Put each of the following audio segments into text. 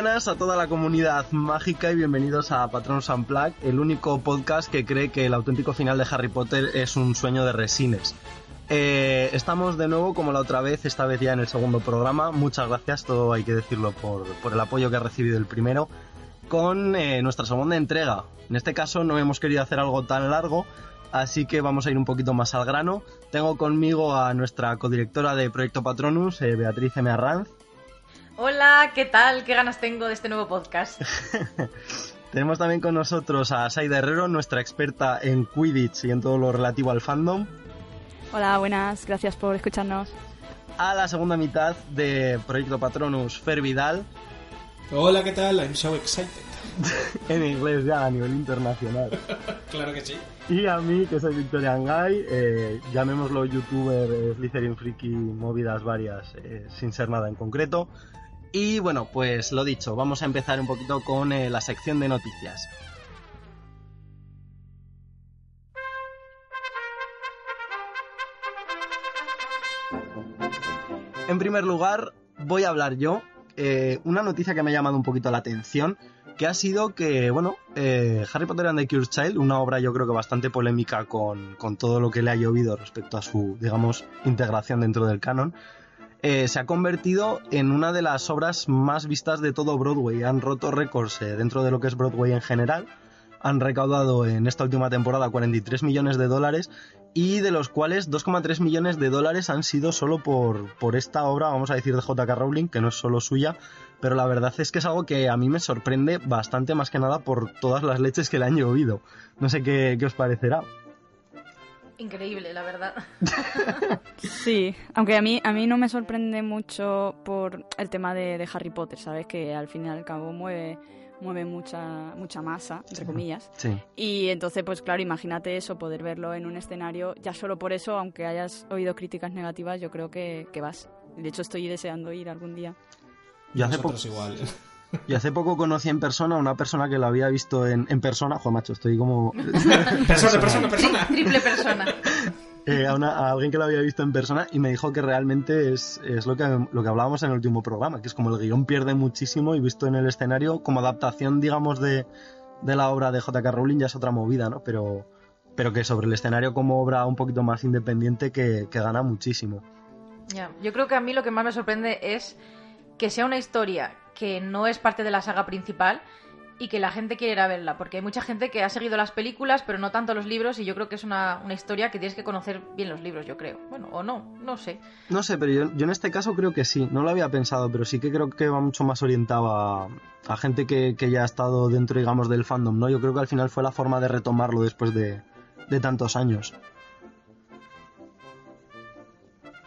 Buenas a toda la comunidad mágica y bienvenidos a Patronus Unplugged, el único podcast que cree que el auténtico final de Harry Potter es un sueño de resines. Eh, estamos de nuevo como la otra vez, esta vez ya en el segundo programa. Muchas gracias, todo hay que decirlo por, por el apoyo que ha recibido el primero, con eh, nuestra segunda entrega. En este caso no hemos querido hacer algo tan largo, así que vamos a ir un poquito más al grano. Tengo conmigo a nuestra codirectora de Proyecto Patronus, eh, Beatriz M. Arranz. Hola, ¿qué tal? ¿Qué ganas tengo de este nuevo podcast? Tenemos también con nosotros a Saida Herrero, nuestra experta en Quidditch y en todo lo relativo al fandom. Hola, buenas, gracias por escucharnos. A la segunda mitad de Proyecto Patronus, Fer Vidal. Hola, ¿qué tal? I'm so excited. en inglés ya a nivel internacional. claro que sí. Y a mí, que soy Victorian Guy, eh, llamémoslo youtuber, eh, Slytherin Freaky, movidas varias, eh, sin ser nada en concreto. Y bueno, pues lo dicho, vamos a empezar un poquito con eh, la sección de noticias. En primer lugar, voy a hablar yo. eh, una noticia que me ha llamado un poquito la atención, que ha sido que, bueno, eh, Harry Potter and the Cursed Child, una obra yo creo que bastante polémica con, con todo lo que le ha llovido respecto a su, digamos, integración dentro del canon, eh, se ha convertido en una de las obras más vistas de todo Broadway. Han roto récords eh, dentro de lo que es Broadway en general. Han recaudado en esta última temporada 43 millones de dólares y de los cuales 2,3 millones de dólares han sido solo por, por esta obra, vamos a decir, de JK Rowling, que no es solo suya, pero la verdad es que es algo que a mí me sorprende bastante más que nada por todas las leches que le han llovido. No sé qué, qué os parecerá. Increíble, la verdad. Sí, aunque a mí, a mí no me sorprende mucho por el tema de, de Harry Potter, ¿sabes? Que al fin y al cabo mueve, mueve mucha, mucha masa, entre comillas. Sí. Y entonces, pues claro, imagínate eso, poder verlo en un escenario, ya solo por eso, aunque hayas oído críticas negativas, yo creo que, que vas. De hecho, estoy deseando ir algún día. Yo hace, poco, Nosotros igual. y hace poco conocí en persona a una persona que lo había visto en, en persona. Joder, macho, estoy como... persona, persona, persona. Triple persona. eh, a, una- a alguien que lo había visto en persona y me dijo que realmente es, es lo, que, lo que hablábamos en el último programa, que es como el guion pierde muchísimo y visto en el escenario como adaptación, digamos, de, de la obra de J.K. Rowling ya es otra movida, ¿no? Pero, pero que sobre el escenario como obra un poquito más independiente que, que gana muchísimo. Ya, Yo creo que a mí lo que más me sorprende es que sea una historia que no es parte de la saga principal y que la gente quiere ir a verla, porque hay mucha gente que ha seguido las películas, pero no tanto los libros, y yo creo que es una, una historia que tienes que conocer bien los libros, yo creo. Bueno, o no, no sé. No sé, pero yo, yo en este caso creo que sí, no lo había pensado, pero sí que creo que va mucho más orientado a, a gente que, que ya ha estado dentro, digamos, del fandom, ¿no? Yo creo que al final fue la forma de retomarlo después de, de tantos años.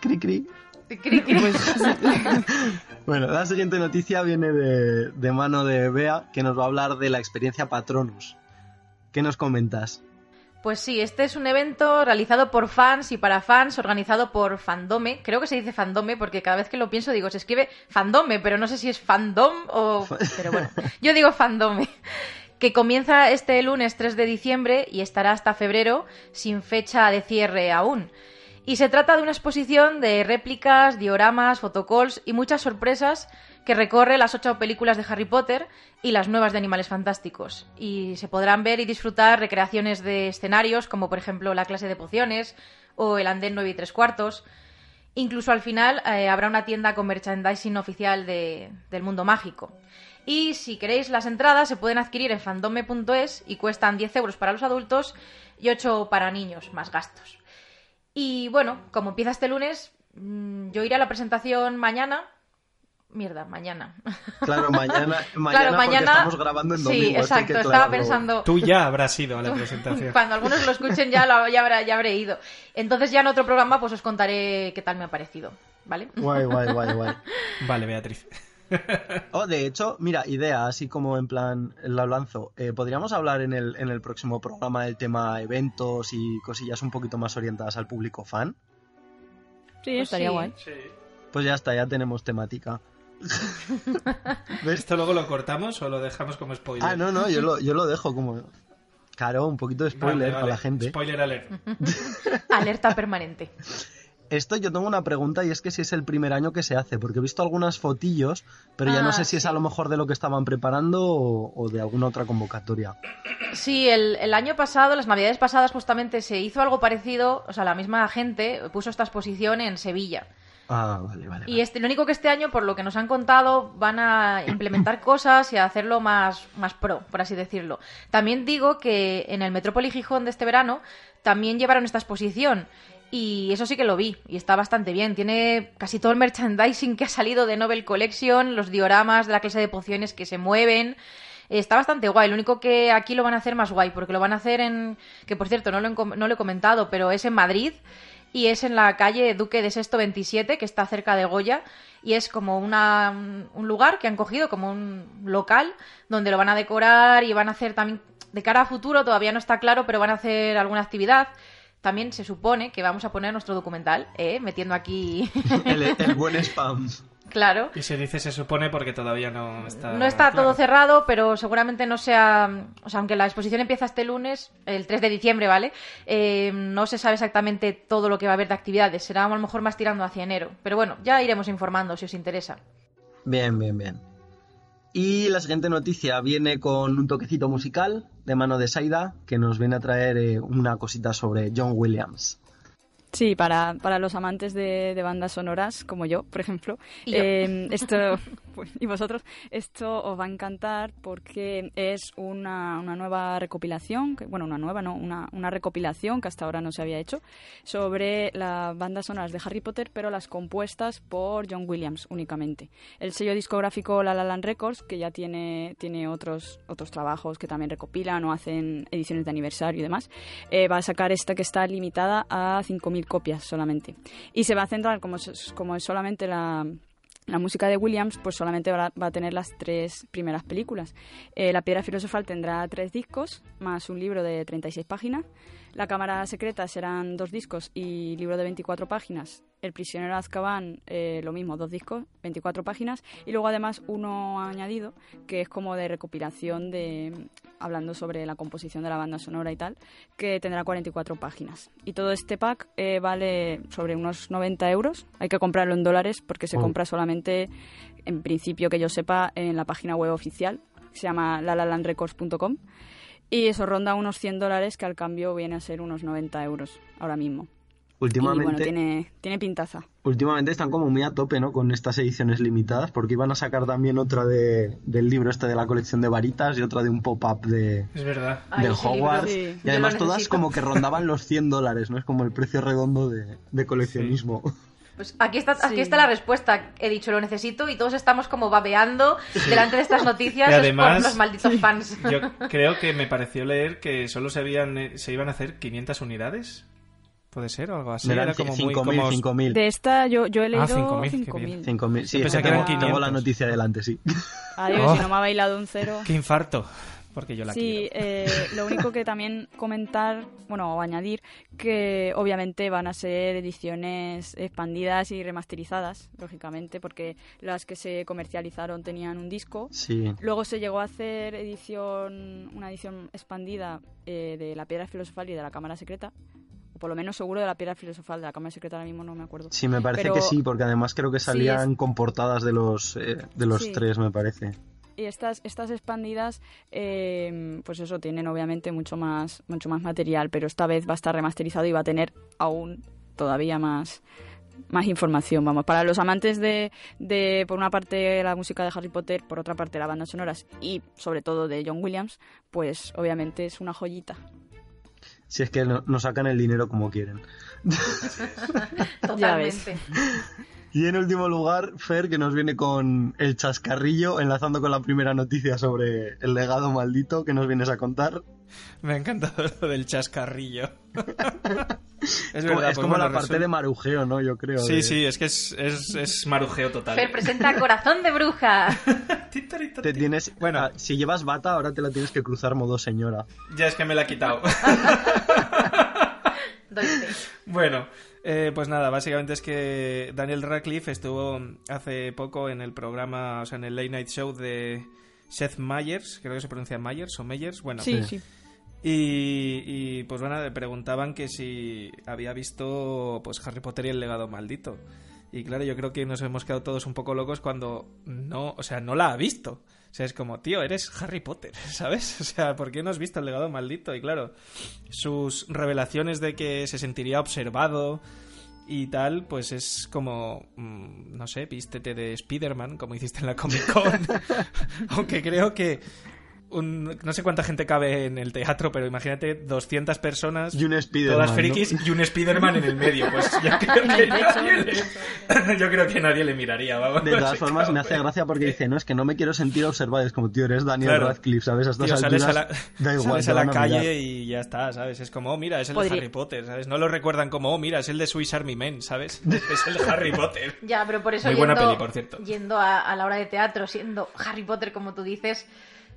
Cri cri. Cri, cri. Bueno, la siguiente noticia viene de, de mano de Bea, que nos va a hablar de la experiencia Patronus. ¿Qué nos comentas? Pues sí, este es un evento realizado por fans y para fans, organizado por Fandome. Creo que se dice Fandome porque cada vez que lo pienso digo, se escribe Fandome, pero no sé si es Fandom o... Pero bueno, yo digo Fandome. Que comienza este lunes 3 de diciembre y estará hasta febrero sin fecha de cierre aún. Y se trata de una exposición de réplicas, dioramas, fotocalls y muchas sorpresas que recorre las ocho películas de Harry Potter y las nuevas de Animales Fantásticos. Y se podrán ver y disfrutar recreaciones de escenarios, como por ejemplo la clase de pociones o el andén 9 y 3 cuartos. Incluso al final eh, habrá una tienda con merchandising oficial de- del mundo mágico. Y si queréis las entradas se pueden adquirir en fandome.es y cuestan 10 euros para los adultos y 8 para niños, más gastos. Y bueno, como empieza este lunes, mm, yo iré a la presentación mañana. Mierda, mañana. Claro, mañana, mañana, claro, porque mañana. estamos grabando en domingo. Sí, exacto. que Estaba pensando. Tú ya habrás ido a la presentación. Cuando algunos lo escuchen ya, lo- ya, habrá- ya habré ido. Entonces ya en otro programa pues os contaré qué tal me ha parecido. ¿Vale? Guay, guay, guay, guay. Vale, Beatriz. Oh, de hecho, mira, idea, así como en plan la lanzo. Eh, Podríamos hablar en el, en el próximo programa del tema eventos y cosillas un poquito más orientadas al público fan. Sí, Pues estaría sí. guay. Pues ya está, ya tenemos temática. ¿Ves? ¿Esto luego lo cortamos o lo dejamos como spoiler? Ah, no, no, yo lo, yo lo dejo como. Claro, un poquito de spoiler Vale, para la gente. Spoiler alert. Alerta permanente. Esto yo tengo una pregunta y es que si es el primer año que se hace, porque he visto algunas fotillos, pero ya no Ah, sé si es a lo mejor de lo que estaban preparando o, o de alguna otra convocatoria. Sí, el, el año pasado, las navidades pasadas, justamente se hizo algo parecido. O sea, la misma gente puso esta exposición en Sevilla. Ah, vale, vale. Y este, lo único que este año, por lo que nos han contado, van a implementar cosas y a hacerlo más, más pro, por así decirlo. También digo que en el Metrópoli Gijón de este verano también llevaron esta exposición. Y eso sí que lo vi, y está bastante bien. Tiene casi todo el merchandising que ha salido de Nobel Collection, los dioramas de la clase de pociones que se mueven. Está bastante guay. Lo único que aquí lo van a hacer más guay, porque lo van a hacer en. que por cierto, no lo, he no lo he comentado, pero es en Madrid y es en la calle Duque de Sexto 27, que está cerca de Goya, y es como una, un lugar que han cogido como un local donde lo van a decorar y van a hacer también, de cara a futuro, todavía no está claro, pero van a hacer alguna actividad. También se supone que vamos a poner nuestro documental, ¿eh? metiendo aquí, El, el buen spam. claro. Y se dice se supone porque todavía no está. No está claro. todo cerrado, pero seguramente no sea. O sea, aunque la exposición empieza este lunes, el 3 de diciembre, ¿vale? Eh, no se sabe exactamente todo lo que va a haber de actividades. Será a lo mejor más tirando hacia enero. Pero bueno, ya iremos informando si os interesa. Bien, bien, bien. Y la siguiente noticia viene con un toquecito musical de mano de Saida, que nos viene a traer eh, una cosita sobre John Williams. Sí, para, para los amantes de, de bandas sonoras, como yo, por ejemplo, Y eh, esto, pues, y vosotros, esto os va a encantar porque es una, una nueva recopilación, que- bueno, una nueva, no, una, una recopilación que hasta ahora no se había hecho, sobre las bandas sonoras de Harry Potter, pero las compuestas por John Williams únicamente. El sello discográfico La La Land Records, que ya tiene, tiene otros, otros trabajos que también recopilan o hacen ediciones de aniversario y demás, eh, va a sacar esta que está limitada a 5.000 copias solamente. Y se va a centrar, como como es solamente la, la música de Williams, pues solamente va, va a tener las tres primeras películas. Eh, la Piedra Filosofal tendrá tres discos, más un libro de 36 páginas. La Cámara Secreta serán dos discos y libro de 24 páginas. El Prisionero de Azkaban, eh, lo mismo, dos discos, 24 páginas. Y luego además uno añadido, que es como de recopilación de hablando sobre la composición de la banda sonora y tal, que tendrá 44 páginas. Y todo este pack eh, vale sobre unos 90 euros. Hay que comprarlo en dólares porque se Oh. compra solamente, en principio que yo sepa, en la página web oficial, que se llama lalalandrecords.com. Y eso ronda unos 100 dólares, que al cambio viene a ser unos 90 euros ahora mismo. Y Últimamente, bueno, tiene, tiene pintaza. últimamente están como muy a tope, ¿no? Con estas ediciones limitadas, porque iban a sacar también otra de, del libro este de la colección de varitas y otra de un pop-up de, Es verdad. Del Hogwarts. sí. Y además todas como que rondaban los 100 dólares, ¿no? Es como el precio redondo de, de coleccionismo. Pues aquí está, aquí Sí. está la respuesta. He dicho, lo necesito y todos estamos como babeando delante de estas noticias Y es además- por los malditos fans. Yo creo que me pareció leer que solo se, habían, eh, se iban a hacer 500 unidades. ¿Puede ser o algo así? Era como muy 5.000, como... 5.000. De esta yo, yo he leído 5.000, qué 5.000. bien. 5.000, sí, pensé que eran tengo, tengo la 500. noticia delante, sí. Adiós, Oh. si no me ha bailado un cero. ¡Qué infarto! Porque yo la Sí, quiero. eh, lo único que también comentar, bueno, o añadir, que obviamente van a ser ediciones expandidas y remasterizadas, lógicamente, porque las que se comercializaron tenían un disco. Sí. Luego se llegó a hacer edición, una edición expandida eh, de La Piedra Filosofal y de La Cámara Secreta. O por lo menos seguro de La Piedra Filosofal, de La Cámara Secreta ahora mismo no me acuerdo. Sí, me parece Pero- que sí, porque además creo que Sí, salían con portadas de los, eh, de los Sí. tres, me parece. Y estas, estas expandidas, eh, pues eso, tienen obviamente mucho más, mucho más material, pero esta vez va a estar remasterizado y va a tener aún todavía más, más información. Vamos, para los amantes de, de, por una parte, la música de Harry Potter, por otra parte, las bandas sonoras y sobre todo de John Williams, pues obviamente es una joyita. Si es que no, no sacan el dinero como quieren. Totalmente. Y en último lugar, Fer, que nos viene con el chascarrillo, enlazando con la primera noticia sobre el legado maldito que nos vienes a contar. Me ha encantado lo del chascarrillo. es como, verdad, es pues como bueno, la parte de marujeo, ¿no? Yo creo. Sí, de- sí, es que es, es, es marujeo total. Fer presenta Corazón de Bruja. Te tienes, Bueno. ah, si llevas bata, ahora te la tienes que cruzar modo señora. Ya es que me la ha quitado. Doy fe. Bueno, eh, pues nada, básicamente es que Daniel Radcliffe estuvo hace poco en el programa, o sea, en el Late Night Show de Seth Meyers, creo que se pronuncia Myers o Meyers, bueno, Sí, Sí. sí. Y, y, pues bueno, le preguntaban que si había visto pues Harry Potter y el legado maldito. Y claro, yo creo que nos hemos quedado todos un poco locos cuando no, o sea, no la ha visto. O sea, es como, tío, eres Harry Potter, ¿sabes? O sea, ¿por qué no has visto el legado maldito? Y claro, sus revelaciones de que se sentiría observado y tal, pues es como, mm, no sé, vístete de Spider-Man, como hiciste en la Comic Con. Aunque creo que un, no sé cuánta gente cabe en el teatro, pero imagínate 200 personas, y un Spider-Man, todas frikis, ¿no? y un Spider-Man en el medio. Pues yo creo, que nadie le, yo creo que nadie le miraría, vamos. De todas formas, me hace gracia porque dice, no, es que no me quiero sentir observado. Es como, tío, eres Daniel Claro. Radcliffe, ¿sabes? A estas Tío, sales a alturas, la, da igual, sales a la calle mirar. y ya está, ¿sabes? Es como, oh, mira, es el de Harry Potter, ¿sabes? No lo recuerdan como, oh, mira, es el de Swiss Army Men, ¿sabes? Es el de Harry Potter. Ya, pero por eso Muy buena yendo, peli, por cierto. yendo a, a la hora de teatro, siendo Harry Potter, como tú dices,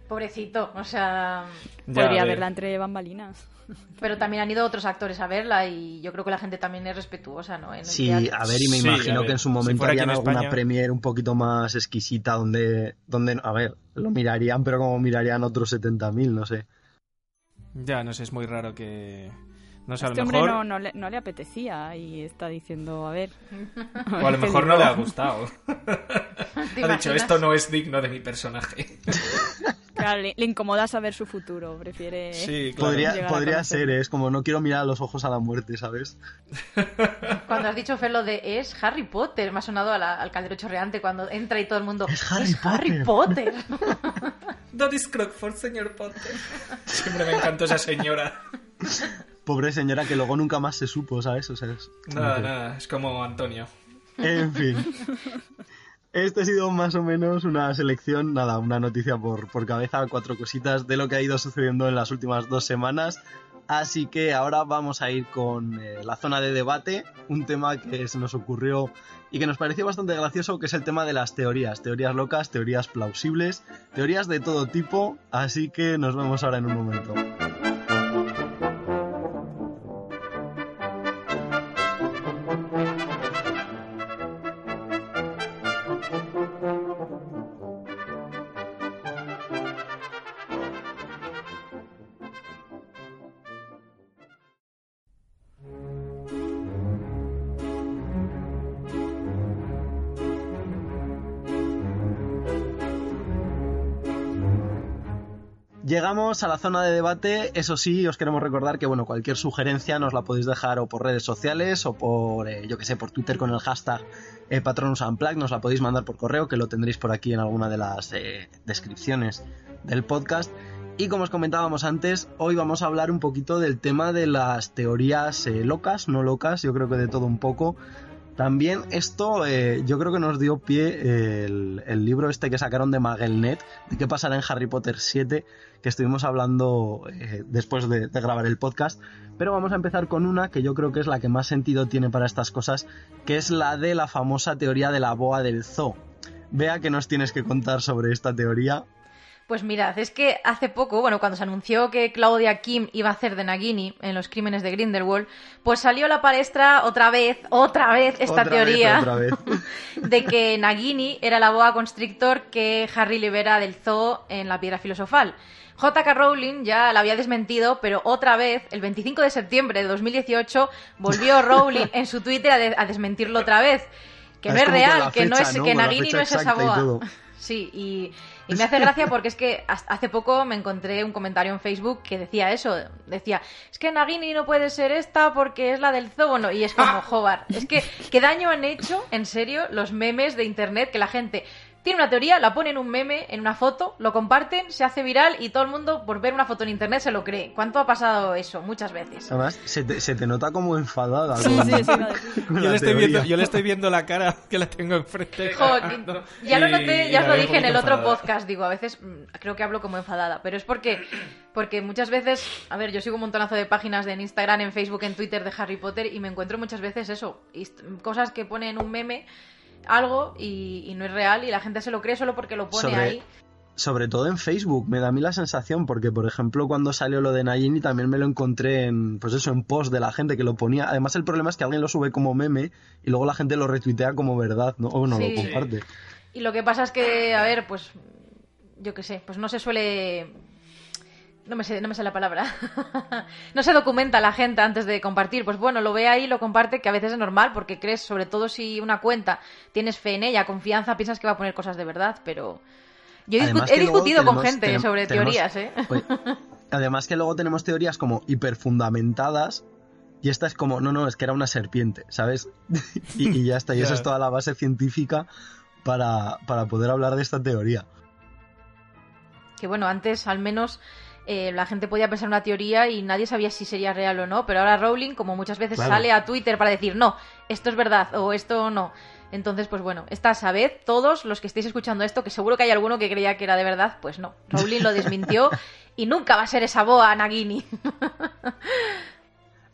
pobrecito, o sea... Ya, Podría verla entre bambalinas. Pero también han ido otros actores a verla y yo creo que la gente también es respetuosa, ¿no? En el Sí, teatro. a ver, y me Sí, imagino que en su si momento harían en alguna España- premiere un poquito más exquisita donde, donde, a ver, lo mirarían, pero como mirarían otros 70.000, no sé. Ya, no sé, es muy raro que... No sé, a Este lo hombre mejor... no, no, le, no le apetecía y está diciendo, a ver. O a lo mejor no le ha gustado. ¿Te ha dicho, esto no es digno de mi personaje. Claro, le, le incomoda saber su futuro, prefiere... Sí, claro. Podría, a podría ser, ¿eh? es como no quiero mirar a los ojos a la muerte, ¿sabes? Cuando has dicho, Fer, lo de es Harry Potter, me ha sonado a la- al caldero chorreante cuando entra y todo el mundo... Es Harry Harry Potter. Doris Crockford, señor Potter. Siempre me encantó esa señora. Pobre señora que luego nunca más se supo, ¿sabes? O sea, es- Nada, nada, es como Antonio. En fin. Este ha sido más o menos una selección, nada, una noticia por, por cabeza, cuatro cositas de lo que ha ido sucediendo en las últimas dos semanas. Así que ahora vamos a ir con eh, la zona de debate, un tema que se nos ocurrió y que nos pareció bastante gracioso, que es el tema de las teorías. Teorías locas, teorías plausibles, teorías de todo tipo. Así que nos vemos ahora en un momento. Llegamos a la zona de debate, eso sí, os queremos recordar que bueno, cualquier sugerencia nos la podéis dejar o por redes sociales o por, eh, yo que sé, por Twitter con el hashtag eh, nos la podéis mandar por correo, que lo tendréis por aquí en alguna de las eh, descripciones del podcast. Y como os comentábamos antes, hoy vamos a hablar un poquito del tema de las teorías eh, locas, no locas, yo creo que de todo un poco. También esto eh, yo creo que nos dio pie eh, el, libro este que sacaron de Magelnet, de qué pasará en Harry Potter 7, que estuvimos hablando eh, después de, de grabar el podcast. Pero vamos a empezar con una que yo creo que es la que más sentido tiene para estas cosas, que es la de la famosa teoría de la boa del zoo. Vea que nos tienes que contar sobre esta teoría. Pues mirad, es que hace poco, bueno, cuando se anunció que Claudia Kim iba a hacer de Nagini en los crímenes de Grindelwald, pues salió a la palestra otra vez, otra vez esta Otra vez, teoría otra vez. de que Nagini era la boa constrictor que Harry libera del zoo en la piedra filosofal. J.K. Rowling ya la había desmentido, pero otra vez, el 25 de septiembre de 2018, volvió Rowling en su Twitter a, de- a desmentirlo otra vez. Que no Es real, que no es ¿no? que Nagini no es esa y boa. Sí, y, y me hace gracia porque es que hace poco me encontré un comentario en Facebook que decía eso. Decía, es que Nagini no puede ser esta porque es la del zoo. Bueno, y es como, joder, es que qué daño han hecho, en serio, los memes de internet que la gente tiene una teoría, la pone en un meme, en una foto, lo comparten, se hace viral y todo el mundo por ver una foto en internet se lo cree. ¿Cuánto ha pasado eso? Muchas veces. Además, se te, se te nota como enfadada. Sí, con- sí, sí, con Yo la le, estoy viendo, yo le estoy viendo la cara que la tengo enfrente. Jo, que- ya lo noté, y ya os lo dije en el otro enfadada. podcast, digo, a veces mm, creo que hablo como enfadada, pero es porque, porque muchas veces, a ver, yo sigo un montonazo de páginas de en Instagram, en Facebook, en Twitter de Harry Potter y me encuentro muchas veces eso, cosas que ponen un meme, algo y, y no es real y la gente se lo cree solo porque lo pone Sobre- ahí. Sobre todo en Facebook, me da a mí la sensación, porque por ejemplo cuando salió lo de Nagini también me lo encontré en, pues eso, en post de la gente que lo ponía. Además el problema es que alguien lo sube como meme y luego la gente lo retuitea como verdad, ¿no? O no Sí. lo comparte. Y lo que pasa es que, a ver, pues yo qué sé, pues no se suele no me sé, no me sé la palabra. no se documenta la gente antes de compartir. Pues bueno, lo ve ahí, lo comparte, que a veces es normal, porque crees, sobre todo si una cuenta tienes fe en ella, confianza, piensas que va a poner cosas de verdad, pero. Yo he, Además discutido con gente sobre tenemos- teorías, ¿eh? Oye, además que luego tenemos teorías como hiperfundamentadas y esta es como, no, no, es que era una serpiente, ¿sabes? y, y ya está, y esa es toda la base científica para, para poder hablar de esta teoría. Que bueno, antes al menos eh, la gente podía pensar una teoría y nadie sabía si sería real o no, pero ahora Rowling, como muchas veces Claro. sale a Twitter para decir, no, esto es verdad o esto no. Entonces, pues bueno, esta sabed, todos los que estéis escuchando esto, que seguro que hay alguno que creía que era de verdad, pues no. Rowling lo desmintió y nunca va a ser esa boa Nagini.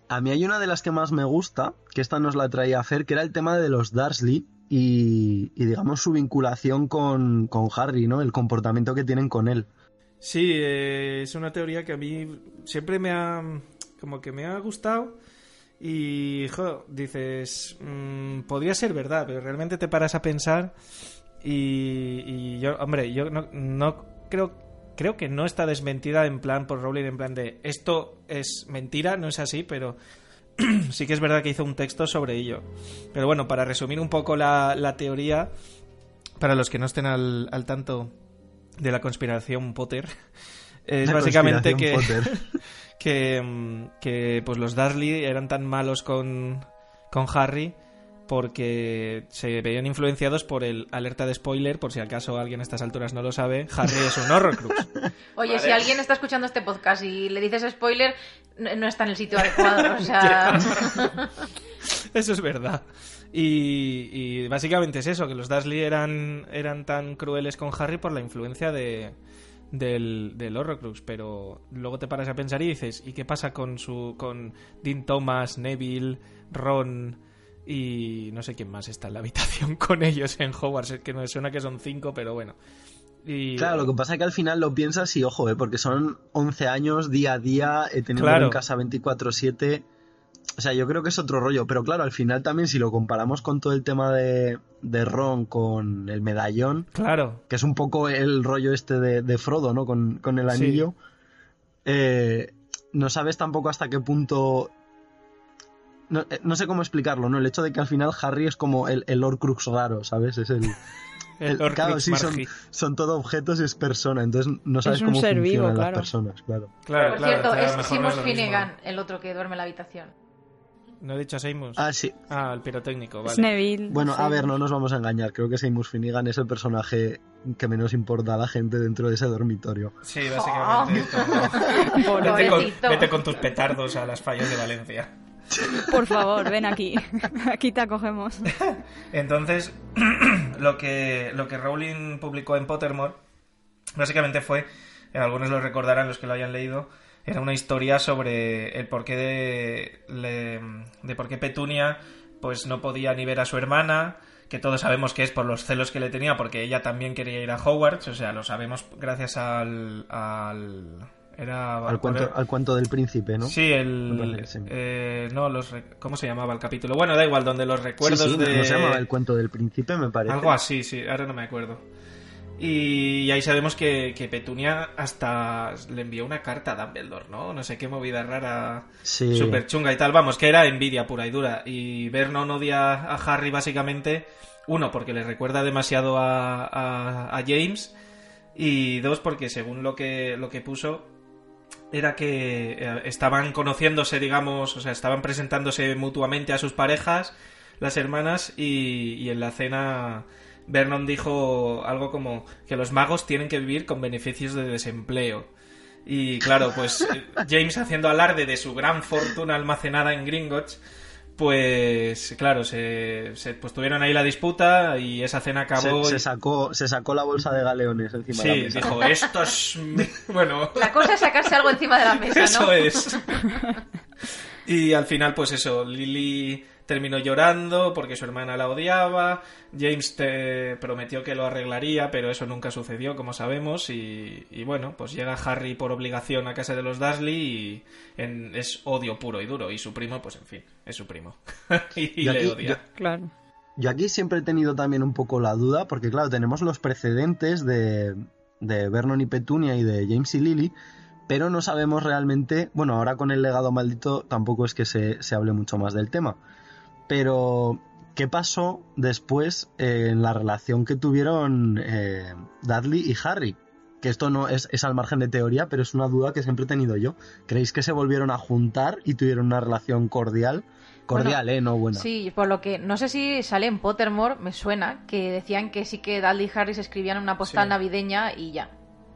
A mí hay una de las que más me gusta, que esta nos la traía a hacer, que era el tema de los Dursley y, y, digamos su vinculación con, con Harry, ¿no? El comportamiento que tienen con él. Sí, eh, es una teoría que a mí siempre me ha. como que me ha gustado. Y, jo, dices, mm, podría ser verdad, pero realmente te paras a pensar. Y, y yo, hombre, yo no, no creo. Creo que no está desmentida en plan por Rowling, en plan de esto es mentira, no es así, pero sí que es verdad que hizo un texto sobre ello. Pero bueno, para resumir un poco la, la teoría, para los que no estén al, al tanto de la conspiración Potter, es La básicamente que, que, mm, que, pues los Dursley eran tan malos con, con Harry porque se veían influenciados por el alerta de spoiler, por si acaso alguien a estas alturas no lo sabe, Harry es un Horrocrux. Oye, si alguien está escuchando este podcast y le dices spoiler, no no está en el sitio adecuado. O sea, Eso es verdad. Y, y básicamente es eso, que los Dursley eran, eran tan crueles con Harry por la influencia de, del, del Horrocrux, pero luego te paras a pensar y dices, ¿y qué pasa con su con Dean Thomas, Neville, Ron y no sé quién más está en la habitación con ellos en Hogwarts? Es que me suena que son cinco, pero bueno. Y, Claro, lo que pasa es que al final lo piensas y ojo, ¿eh? porque son 11 años día a día, eh, teniendo Claro. en casa 24/7. O sea, yo creo que es otro rollo, pero claro, al final también si lo comparamos con todo el tema de, de Ron con el medallón, Claro, que es un poco el rollo este de, de Frodo, ¿no? Con, con el Sí. anillo, eh, no sabes tampoco hasta qué punto... No, eh, no sé cómo explicarlo, ¿no? El hecho de que al final Harry es como el, el Horcrux raro, ¿sabes? Es el... el el- claro, sí, son, son todo objetos y es persona, entonces no sabes cómo ser vivo, funcionan claro. las personas, claro. Claro, por claro, cierto, o sea, es Seamus. Finnegan, el otro que duerme en la habitación. ¿No he dicho Seymour? Ah, sí. Ah, el pirotécnico, vale. Neville. Bueno, a ver, no nos vamos a engañar. Creo que Seymour Finnegan es el personaje que menos importa a la gente dentro de ese dormitorio. Sí, básicamente. como- Pobre- Vete con, vete con tus petardos a las fallas de Valencia. Por favor, ven aquí. Aquí te acogemos. Entonces, lo que, lo que Rowling publicó en Pottermore, básicamente fue, eh, algunos lo recordarán los que lo hayan leído, era una historia sobre el porqué de, le- de por qué Petunia pues no podía ni ver a su hermana, que todos sabemos que es por los celos que le tenía, porque ella también quería ir a Hogwarts, o sea, lo sabemos gracias al... al era Al cuento, al cuento del príncipe, ¿no? Sí, el. Eh, no, los. ¿Cómo se llamaba el capítulo? Bueno, da igual, donde los recuerdos sí, de. ¿no se llamaba el cuento del príncipe, me parece. Algo así, sí, ahora no me acuerdo. Y ahí sabemos que, que Petunia hasta le envió una carta a Dumbledore, ¿no? No sé qué movida rara, Sí. súper chunga y tal. Vamos, que era envidia pura y dura. Y Vernon odia a Harry básicamente, uno, porque le recuerda demasiado a, a, a James, y dos, porque según lo que, lo que puso, era que eh, estaban conociéndose, digamos, o sea, estaban presentándose mutuamente a sus parejas, las hermanas, y, y en la cena Vernon dijo algo como que los magos tienen que vivir con beneficios de desempleo. Y claro, pues James haciendo alarde de su gran fortuna almacenada en Gringotts, pues claro, se, se- pues tuvieron ahí la disputa y esa cena acabó. se, y- se sacó, se sacó la bolsa de galeones encima de sí, la mesa. dijo, esto es... mi-". Bueno, La cosa es sacarse algo encima de la mesa, ¿no? eso es. Y al final, pues eso, Lily terminó llorando porque su hermana la odiaba. James te prometió que lo arreglaría, pero eso nunca sucedió, como sabemos. Y, y bueno, pues llega Harry por obligación a casa de los Dursley y en- es odio puro y duro. Y su primo, pues en fin, es su primo. y, le odia. yo- Claro. Yo aquí siempre he tenido también un poco la duda, porque claro, tenemos los precedentes de, de Vernon y Petunia y de James y Lily, pero no sabemos realmente, bueno, ahora con el legado maldito tampoco es que se, se hable mucho más del tema, pero ¿qué pasó después eh, en la relación que tuvieron eh, Dudley y Harry? Que esto no es, es al margen de teoría, pero es una duda que siempre he tenido yo. ¿Creéis que se volvieron a juntar y tuvieron una relación cordial? Cordial, Bueno, ¿eh? No buena. Sí, por lo que no sé si sale en Pottermore, me suena, que decían que sí que Dudley y Harry se escribían una postal Sí. navideña y ya.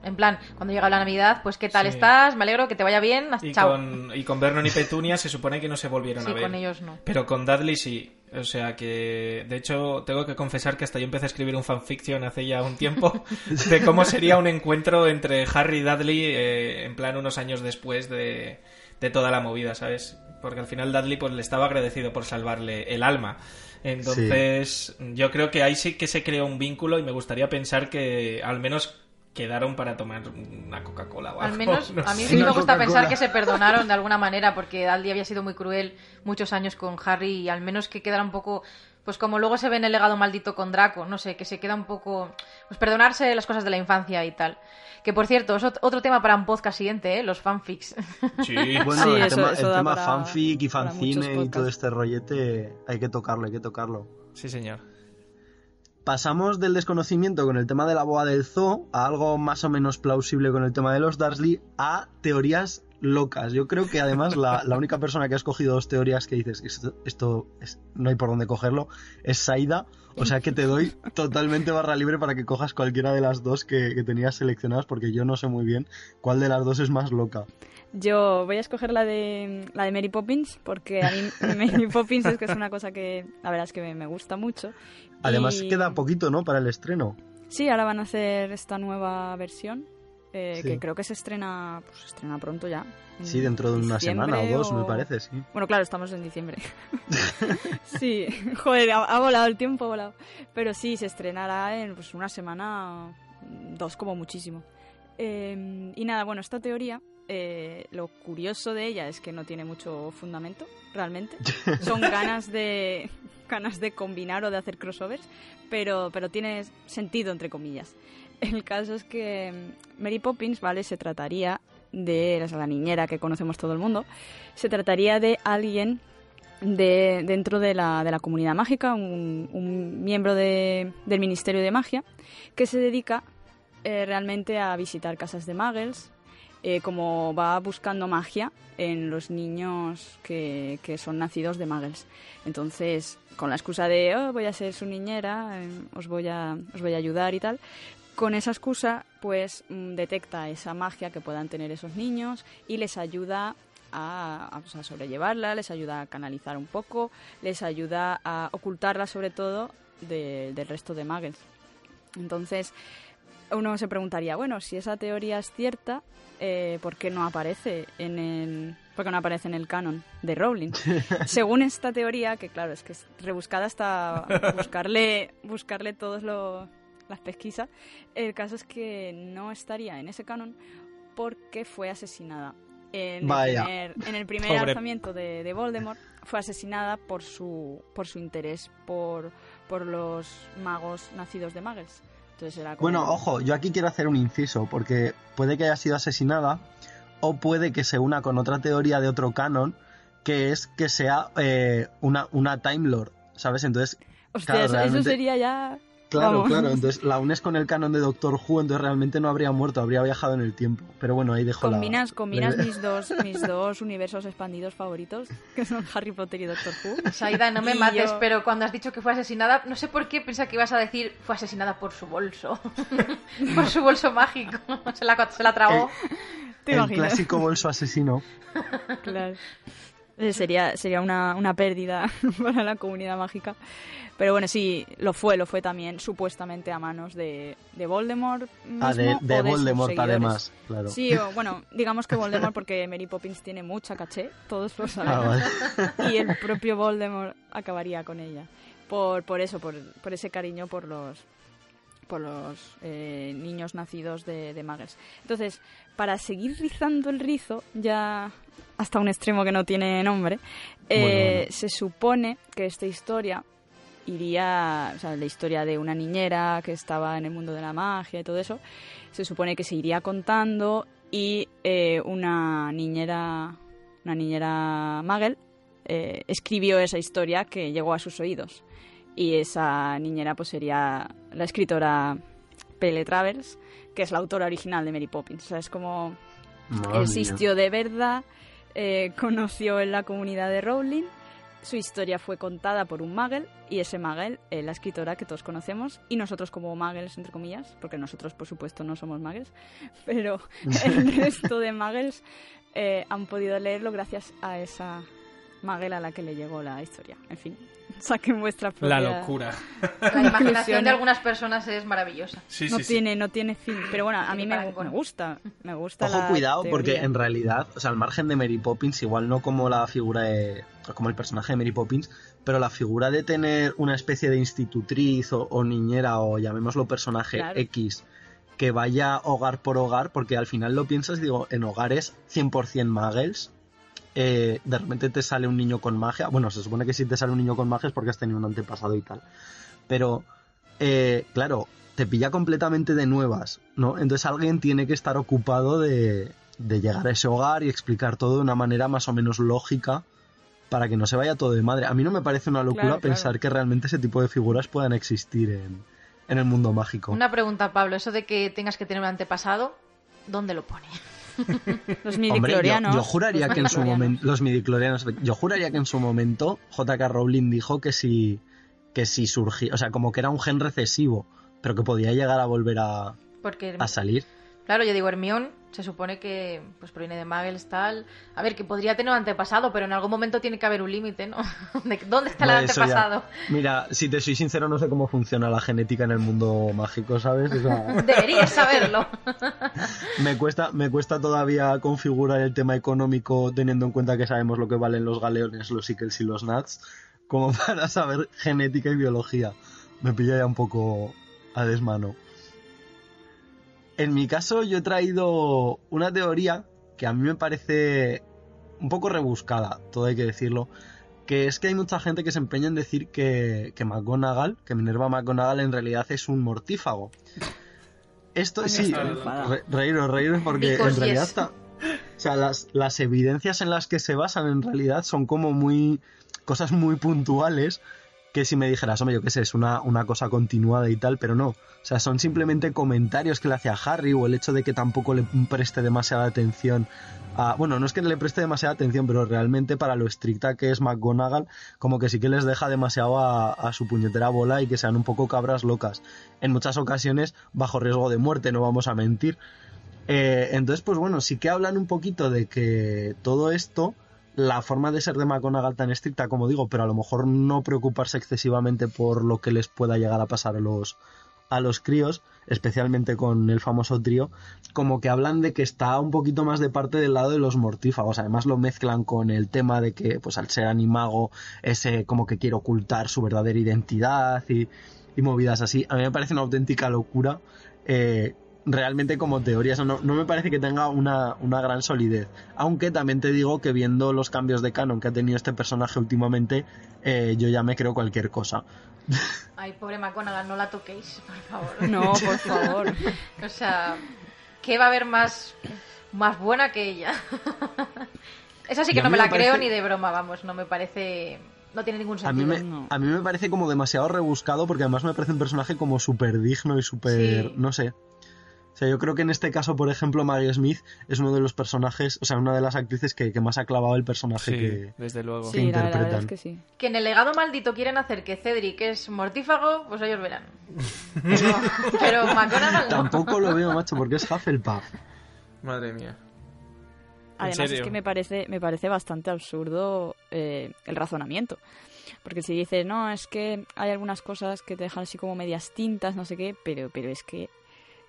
En plan, cuando llega la Navidad, pues ¿qué tal Sí. estás? Me alegro, que te vaya bien. Y Chao. con, y con Vernon y Petunia se supone que no se volvieron Sí, a ver. con ellos no. Pero con Dudley sí. O sea que, de hecho, tengo que confesar que hasta yo empecé a escribir un fanfiction hace ya un tiempo de cómo sería un encuentro entre Harry y Dudley eh, en plan unos años después de, de toda la movida, ¿sabes? Porque al final Dudley pues le estaba agradecido por salvarle el alma. Entonces, yo creo que ahí sí que se creó un vínculo y me gustaría pensar que al menos quedaron para tomar una Coca-Cola o Al algo, menos no a mí sí me gusta pensar que se perdonaron de alguna manera porque Dudley había sido muy cruel muchos años con Harry y al menos que quedara un poco pues como luego se ve en el legado maldito con Draco, no sé, que se queda un poco pues perdonarse las cosas de la infancia y tal. Que por cierto, es ot- otro tema para un podcast siguiente, ¿eh? los fanfics. Sí. Bueno, Sí, el eso- tema, eso el da tema para- fanfic y muchos y todo este rollete hay que tocarlo, hay que tocarlo. Sí, señor. Pasamos del desconocimiento con el tema de la boa del zoo a algo más o menos plausible con el tema de los Dursley a teorías locas. Yo creo que además la, la única persona que ha escogido dos teorías que dices esto, esto es- no hay por dónde cogerlo es Saida. O sea que te doy totalmente barra libre para que cojas cualquiera de las dos que, que tenías seleccionadas porque yo no sé muy bien cuál de las dos es más loca. Yo voy a escoger la de, la de Mary Poppins porque a mí Mary Poppins es que es una cosa que la verdad es que me, gusta mucho. Además Y- queda poquito, ¿no? Para el estreno. Sí, ahora van a hacer esta nueva versión eh, Sí. que creo que se estrena, pues, se estrena pronto ya. Sí, dentro de una semana o dos, me parece, sí. Bueno, claro, estamos en diciembre. sí, joder, ha, ha volado el tiempo, ha volado. Pero sí, se estrenará en pues, una semana, dos como muchísimo. Eh, y nada, bueno, esta teoría, eh, lo curioso de ella es que no tiene mucho fundamento, realmente. Son ganas de ganas de combinar o de hacer crossovers, pero, pero tiene sentido, entre comillas. El caso es que mm, Mary Poppins, ¿vale? Se trataría de o sea, la niñera que conocemos todo el mundo. Se trataría de alguien de, dentro de la, de la comunidad mágica, un, un miembro de- del Ministerio de Magia, que se dedica eh, realmente a visitar casas de muggles, eh, como va buscando magia en los niños que, que son nacidos de muggles. Entonces, con la excusa de, oh, voy a ser su niñera, eh, os, voy a, os voy a ayudar y tal, con esa excusa, pues mm, detecta esa magia que puedan tener esos niños y les ayuda a, pues, a sobrellevarla, les ayuda a canalizar un poco, les ayuda a ocultarla sobre todo de- del resto de muggles. Entonces, uno se preguntaría, bueno, si esa teoría es cierta, eh, ¿por qué no aparece en el por qué no aparece en el canon de Rowling? Según esta teoría, que claro, es que es rebuscada hasta buscarle buscarle todos los las pesquisas, el caso es que no estaría en ese canon porque fue asesinada. En Vaya. el primer, en el primer Pobre. alzamiento de, de Voldemort fue asesinada por su, por su interés por, por los magos nacidos de muggles. Entonces era como- Bueno, ojo, yo aquí quiero hacer un inciso, porque puede que haya sido asesinada o puede que se una con otra teoría de otro canon, que es que sea eh, una, una Time Lord, ¿sabes? Entonces, Hostia, claro, eso, eso sería ya... claro, Vamos. claro, entonces la unes con el canon de Doctor Who, entonces realmente no habría muerto, habría viajado en el tiempo. Pero bueno, ahí dejo la- Combinas, combinas la- mis dos, mis dos universos expandidos favoritos, que son Harry Potter y Doctor Who. Saida, no me Y mates, yo- pero cuando has dicho que fue asesinada, no sé por qué pensaba que ibas a decir fue asesinada por su bolso. por su bolso mágico. Se la, se la tragó. ¿Te el imaginas? clásico bolso asesino. Claro. Eh, Sería, sería una, una pérdida para la comunidad mágica. Pero bueno, sí, lo fue, lo fue también supuestamente a manos de, de Voldemort. Mismo, Ah, de, o de Voldemort además, claro. Sí, o, bueno, digamos que Voldemort porque Mary Poppins tiene mucha caché, todos lo Ah, sabemos. vale. y el propio Voldemort acabaría con ella. Por, por eso, por, por ese cariño por los por los eh, niños nacidos de, de muggles. Entonces, para seguir rizando el rizo, ya hasta un extremo que no tiene nombre, eh, Bueno, bueno. se supone que esta historia iría, o sea, la historia de una niñera que estaba en el mundo de la magia y todo eso, se supone que se iría contando y eh, una niñera, una niñera Magel eh, escribió esa historia que llegó a sus oídos. Y esa niñera pues sería la escritora Pele Travers, que es la autora original de Mary Poppins. O sea, es como Madre existió de verdad, eh, conoció en la comunidad de Rowling, su historia fue contada por un Magel y ese Magel es la escritora que todos conocemos y nosotros como Magels, entre comillas, porque nosotros por supuesto no somos Magels, pero el resto de Magels eh, han podido leerlo gracias a esa Magel a la que le llegó la historia. En fin, saquen vuestra propia... La locura. La imaginación de algunas personas es maravillosa. Sí, no sí, sí. tiene no tiene fin pero bueno a mí me, gusta me gusta Ojo, la cuidado, porque en realidad, o sea, al margen de Mary Poppins, igual no como la figura de. como el personaje de Mary Poppins, pero la figura de tener una especie de institutriz o, o niñera o llamémoslo personaje Claro. X que vaya hogar por hogar, porque al final lo piensas, digo, en hogares 100% muggles. Eh, de repente te sale un niño con magia. Bueno, se supone que si te sale un niño con magia es porque has tenido un antepasado y tal. Pero, eh, claro, te pilla completamente de nuevas, ¿no? Entonces alguien tiene que estar ocupado de, de llegar a ese hogar y explicar todo de una manera más o menos lógica para que no se vaya todo de madre. A mí no me parece una locura Claro, pensar claro. que realmente ese tipo de figuras puedan existir en, en el mundo mágico. Una pregunta, Pablo. Eso de que tengas que tener un antepasado, ¿dónde lo pone? los Hombre, yo, juraría que en su momento los midichlorianos, yo juraría que en su momento JK Rowling dijo que si que si surgía, o sea, como que era un gen recesivo, pero que podía llegar a volver a, Porque, a salir. claro, yo digo, Hermión se supone que pues proviene de Muggles, tal. A ver, que podría tener un antepasado, pero en algún momento tiene que haber un límite, ¿no? De- ¿Dónde está el antepasado? Mira, si te soy sincero, no sé cómo funciona la genética en el mundo mágico, ¿sabes? O sea, Deberías saberlo. me cuesta, me cuesta todavía configurar el tema económico teniendo en cuenta que sabemos lo que valen los galeones, los sickles y los nuts, como para saber genética y biología. Me pilla ya un poco a desmano. En mi caso, yo he traído una teoría que a mí me parece un poco rebuscada, todo hay que decirlo, que es que hay mucha gente que se empeña en decir que, que McGonagall, que Minerva McGonagall en realidad es un mortífago. Esto Ay, sí, re- reíros, reíros, porque Because en realidad yes. está... O sea, las, las evidencias en las que se basan en realidad son como muy... cosas muy puntuales que si me dijeras, hombre, yo qué sé, es una, una cosa continuada y tal, pero no. O sea, son simplemente comentarios que le hace a Harry o el hecho de que tampoco le preste demasiada atención a... Bueno, no es que le preste demasiada atención, pero realmente para lo estricta que es McGonagall, como que sí que les deja demasiado a, su puñetera bola y que sean un poco cabras locas. En muchas ocasiones bajo riesgo de muerte, no vamos a mentir. Eh, entonces, pues bueno, sí que hablan un poquito de que todo esto, la forma de ser de McGonagall tan estricta, como digo, pero a lo mejor no preocuparse excesivamente por lo que les pueda llegar a pasar a los, a los críos, especialmente con el famoso trío, como que hablan de que está un poquito más de parte del lado de los mortífagos. Además lo mezclan con el tema de que, pues al ser animago, ese como que quiere ocultar su verdadera identidad y, y movidas así. A mí me parece una auténtica locura. eh, realmente como teoría, eso no, no me parece que tenga una, una gran solidez. Aunque también te digo que viendo los cambios de canon que ha tenido este personaje últimamente, eh, yo ya me creo cualquier cosa. Ay, pobre McGonagall, no la toquéis, por favor. no por favor O sea, ¿qué va a haber más, más buena que ella? Esa sí que no me la me creo parece- ni de broma, vamos, no me parece... No tiene ningún A mí, sentido. me, No. a mí me parece como demasiado rebuscado porque además me parece un personaje como súper digno y súper... Sí. no sé. O sea, yo creo que en este caso, por ejemplo, Maggie Smith es uno de los personajes, o sea, una de las actrices que, que más ha clavado el personaje Sí, que... desde luego. sí la, la verdad interpretan. es que sí Que en el legado maldito quieren hacer que Cedric es mortífago, pues ellos verán. Pero, pero McGonagall no. Tampoco lo veo, macho, porque es Hufflepuff. Madre mía. Además serio? es que me parece, me parece bastante absurdo eh, el razonamiento. Porque si dices, no, es que hay algunas cosas que te dejan así como medias tintas, no sé qué, pero, pero es que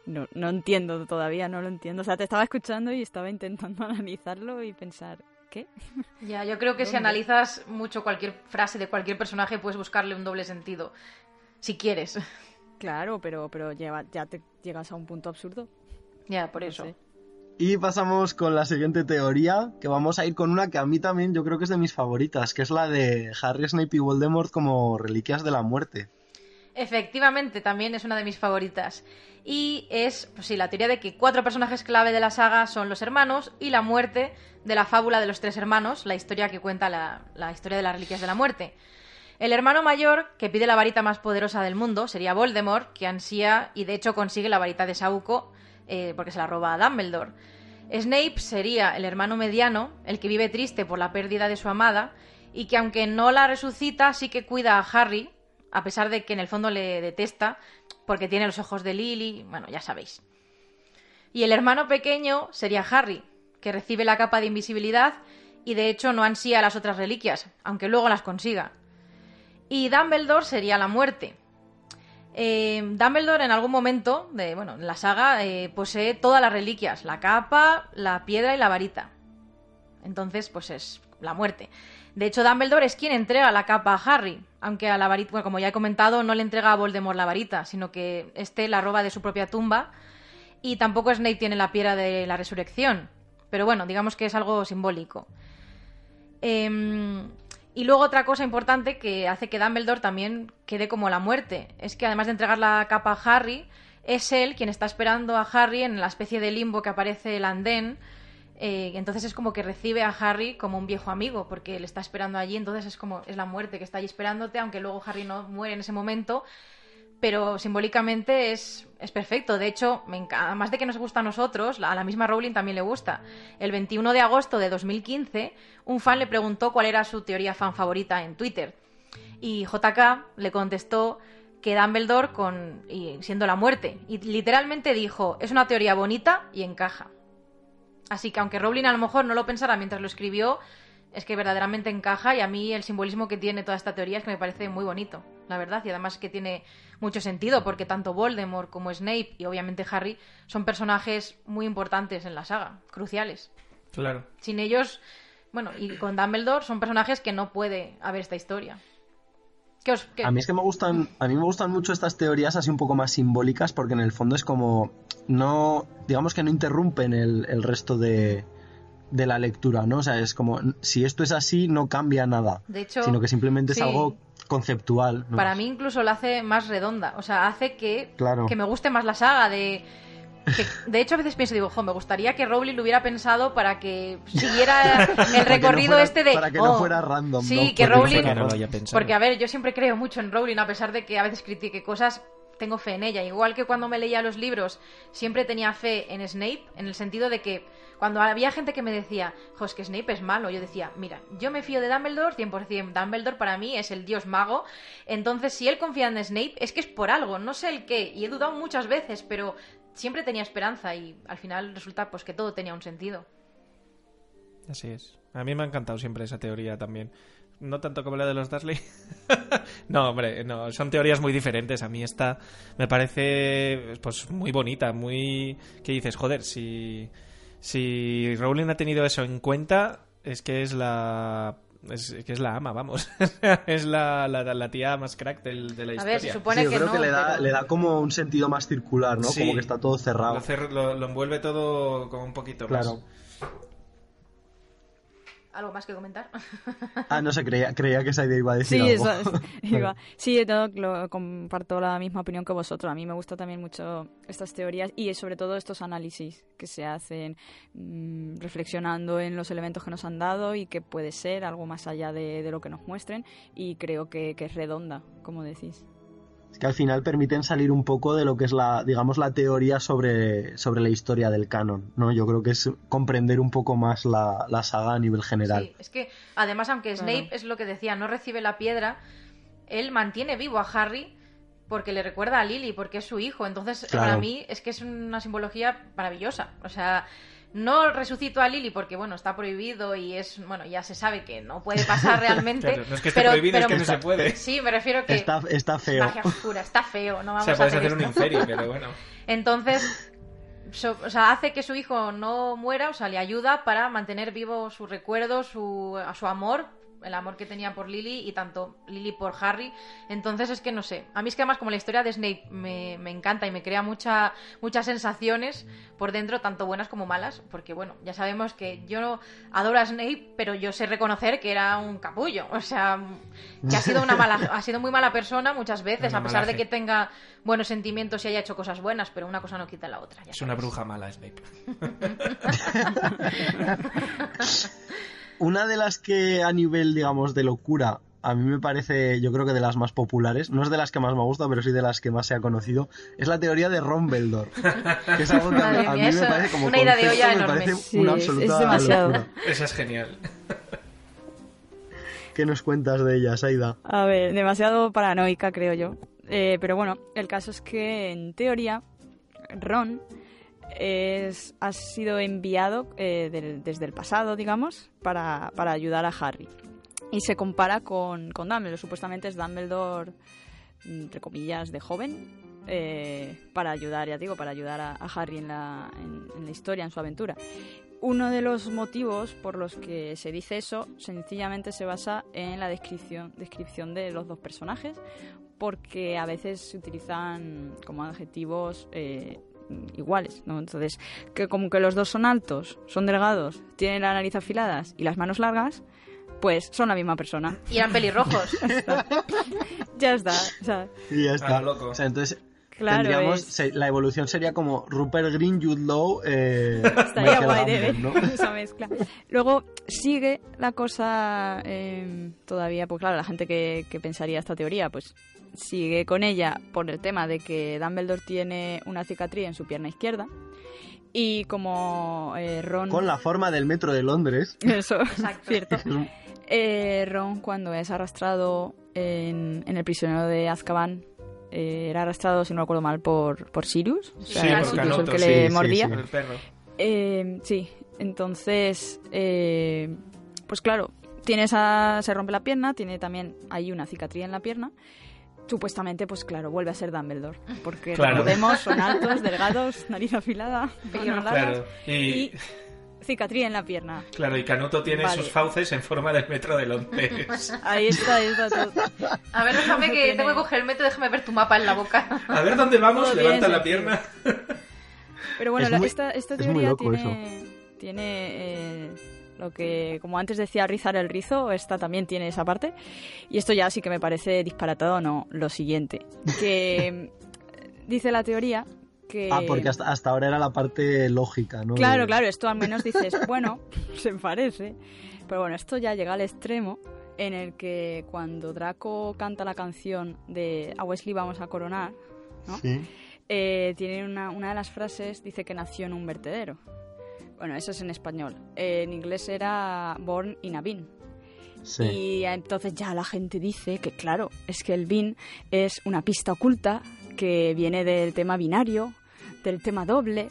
no, no entiendo todavía, no lo entiendo. O sea, te estaba escuchando y estaba intentando analizarlo y pensar, ¿qué? Ya, yo creo que si analizas mucho cualquier frase de cualquier personaje, puedes buscarle un doble sentido. Si quieres. Claro, pero, pero lleva- ya te llegas a un punto absurdo. Ya, por No eso. sé. Y pasamos con la siguiente teoría, que vamos a ir con una que a mí también yo creo que es de mis favoritas, que es la de Harry, Snape y Voldemort como reliquias de la muerte. Efectivamente, también es una de mis favoritas. Y es, pues sí, la teoría de que cuatro personajes clave de la saga son los hermanos y la muerte de la fábula de los tres hermanos, la historia que cuenta la, la historia de las reliquias de la muerte. El hermano mayor, que pide la varita más poderosa del mundo, sería Voldemort, que ansía y de hecho consigue la varita de Sauco eh, porque se la roba a Dumbledore. Snape sería el hermano mediano, el que vive triste por la pérdida de su amada y que aunque no la resucita, sí que cuida a Harry, a pesar de que en el fondo le detesta porque tiene los ojos de Lily, bueno, ya sabéis. Y el hermano pequeño sería Harry, que recibe la capa de invisibilidad y de hecho no ansía las otras reliquias, aunque luego las consiga. Y Dumbledore sería la muerte. Eh, Dumbledore en algún momento de bueno, en la saga eh, posee todas las reliquias, la capa, la piedra y la varita. Entonces, pues es la muerte. De hecho, Dumbledore es quien entrega la capa a Harry, aunque a la varita, bueno, como ya he comentado, no le entrega a Voldemort la varita, sino que este la roba de su propia tumba. Y tampoco Snape tiene la piedra de la resurrección. Pero bueno, digamos que es algo simbólico. Eh, y luego otra cosa importante que hace que Dumbledore también quede como la muerte, es que además de entregar la capa a Harry, es él quien está esperando a Harry en la especie de limbo que aparece el andén. Eh, entonces es como que recibe a Harry como un viejo amigo, porque le está esperando allí, entonces es como es la muerte que está allí esperándote, aunque luego Harry no muere en ese momento, pero simbólicamente es, es perfecto. De hecho, me además de que nos gusta a nosotros, a la misma Rowling también le gusta. El 21 de agosto de 2015, un fan le preguntó cuál era su teoría fan favorita en Twitter. Y JK le contestó que Dumbledore con, siendo la muerte. Y literalmente dijo, es una teoría bonita y encaja. Así que aunque Rowling a lo mejor no lo pensara mientras lo escribió, es que verdaderamente encaja y a mí el simbolismo que tiene toda esta teoría es que me parece muy bonito, la verdad, y además que tiene mucho sentido porque tanto Voldemort como Snape y obviamente Harry son personajes muy importantes en la saga, cruciales. Claro. Sin ellos, bueno, y con Dumbledore son personajes que no puede haber esta historia. ¿Qué os- qué- A mí es que me gustan, a mí me gustan mucho estas teorías así un poco más simbólicas porque en el fondo es como no, digamos que no interrumpen el, el resto de, de la lectura, ¿no? O sea, es como si esto es así no cambia nada, De hecho, sino que simplemente sí. es algo conceptual. ¿no? Para mí incluso la hace más redonda. O sea, hace que, Claro. que me guste más la saga. De, que- de hecho, a veces pienso, digo, jo, me gustaría que Rowling lo hubiera pensado para que siguiera el no recorrido fuera- este de... para que no oh, fuera random, Sí, ¿no? que Rowling... no. Porque, a ver, yo siempre creo mucho en Rowling, a pesar de que a veces critique cosas, tengo fe en ella. Igual que cuando me leía los libros, siempre tenía fe en Snape, en el sentido de que cuando había gente que me decía, jo, que Snape es malo, yo decía, mira, yo me fío de Dumbledore 100%. Dumbledore para mí es el dios mago. Entonces, si él confía en Snape, es que es por algo, no sé el qué. Y he dudado muchas veces, pero siempre tenía esperanza y al final resulta pues que todo tenía un sentido. Así es. A mí me ha encantado siempre esa teoría también. No tanto como la de los Dursley. no, hombre, no, son teorías muy diferentes. A mí esta me parece pues muy bonita, muy que dices, joder, si si Rowling ha tenido eso en cuenta, es que es la es que es la ama, vamos. es la, la, la tía más crack del- de la A historia. ver, se supone Sí, yo que creo no, que le da, pero- le da como un sentido más circular, ¿no? Sí. Como que está todo cerrado. Lo, cer- lo- lo envuelve todo como un poquito Claro. más. ¿Algo más que comentar? Ah, no sé, creía, creía que esa idea iba a decir Sí, algo. eso es- iba. Sí, todo, lo, comparto la misma opinión que vosotros. A mí me gusta también mucho estas teorías y sobre todo estos análisis que se hacen mm, reflexionando en los elementos que nos han dado y que puede ser algo más allá de, de lo que nos muestren y creo que, que es redonda, como decís. Es que al final permiten salir un poco de lo que es la, digamos, la teoría sobre, sobre la historia del canon, ¿no? Yo creo que es comprender un poco más la, la saga a nivel general. Sí, es que además, aunque Claro. Snape es lo que decía, no recibe la piedra, él mantiene vivo a Harry porque le recuerda a Lily, porque es su hijo. Entonces, Claro. para mí es que es una simbología maravillosa. O sea, no resucito a Lily porque, bueno, está prohibido y es, bueno, ya se sabe que no puede pasar realmente. Claro, no es que esté pero- prohibido, es que no se puede. Sí, me refiero que Está, está es feo. magia oscura, está feo, no O vamos sea, a puedes hacer hacer un inferi, pero bueno. Entonces, so- o sea, hace que su hijo no muera, o sea, le ayuda para mantener vivo su recuerdo, su, a su amor el amor que tenía por Lily y tanto Lily por Harry. Entonces es que no sé. A mí es que además como la historia de Snape me, me encanta y me crea mucha, muchas sensaciones por dentro, tanto buenas como malas, porque bueno, ya sabemos que yo adoro a Snape, pero yo sé reconocer que era un capullo. O sea, que ha sido una mala, ha sido muy mala persona muchas veces, Una a pesar de que tenga buenos sentimientos y haya hecho cosas buenas, pero una cosa no quita la otra. ya Es una bruja mala, Snape. Una de las que a nivel, digamos, de locura, a mí me parece, yo creo que de las más populares, no es de las que más me gusta, pero sí de las que más se ha conocido, es la teoría de Ron Beldor. Que es algo que a, mí me parece como una ida de olla me enorme. parece Sí, una es- es absoluta demasiado. locura. Esa es genial. ¿Qué nos cuentas de ella, Saida? A ver, demasiado paranoica, creo yo. Eh, pero bueno, el caso es que en teoría Ron es, ha sido enviado eh, desde el pasado, digamos, para, para ayudar a Harry. Y se compara con, con Dumbledore. Supuestamente es Dumbledore, entre comillas, de joven, eh, para ayudar, ya digo, para ayudar a, Harry en la, en la historia, en su aventura. Uno de los motivos por los que se dice eso sencillamente se basa en la descripción, descripción de los dos personajes, porque a veces se utilizan como adjetivos eh, iguales, ¿no? Entonces, que como que los dos son altos, son delgados, tienen la nariz afiladas y las manos largas, pues son la misma persona. Y eran pelirrojos. Ya está. O sea, Y ya está. Ah, loco. O sea, entonces claro, tendríamos, es- se- la evolución sería como Rupert Green, Jude Law, eh, Estaría guay de ver ¿no? esa mezcla. Luego sigue la cosa eh, todavía, pues claro, la gente que, que pensaría esta teoría, pues sigue con ella por el tema de que Dumbledore tiene una cicatriz en su pierna izquierda y como eh, Ron... Con la forma del metro de Londres. Eso, Exacto. cierto. Eh, Ron, cuando es arrastrado en, en El prisionero de Azkaban, eh, era arrastrado, si no recuerdo mal, por, por Sirius. O sea, Sí, era Sirius el que sí, le sí, mordía. sí. El perro. Eh, sí, entonces, eh, pues claro, tiene esa, se rompe la pierna, tiene también ahí una cicatriz en la pierna. Supuestamente, pues claro, vuelve a ser Dumbledore. Porque Claro. recordemos, son altos, delgados, nariz afilada, largas Claro. Y, y cicatriz en la pierna. claro, y Canuto tiene Vale. sus fauces en forma del metro de Londres. Ahí está, ahí está todo. A ver, déjame que Tiene- tengo que coger el metro, déjame ver tu mapa en la boca. A ver dónde vamos, Todo levanta la pierna. Pero bueno, Es la- muy- esta, esta teoría tiene, tiene eh, lo que, como antes decía, rizar el rizo, esta también tiene esa parte. Y esto ya sí que me parece disparatado, no, lo siguiente. Que dice la teoría que... Ah, porque hasta, hasta ahora era la parte lógica, ¿no? Claro, claro, esto al menos dices, bueno, se parece. Pero bueno, esto ya llega al extremo en el que cuando Draco canta la canción de A Wesley vamos a coronar, ¿no? Sí. Eh, tiene una, una de las frases, dice que nació en un vertedero. Bueno, eso es en español. En inglés era born in a bin. sí. Y entonces ya la gente dice que, claro, es que el bin es una pista oculta que viene del tema binario, del tema doble.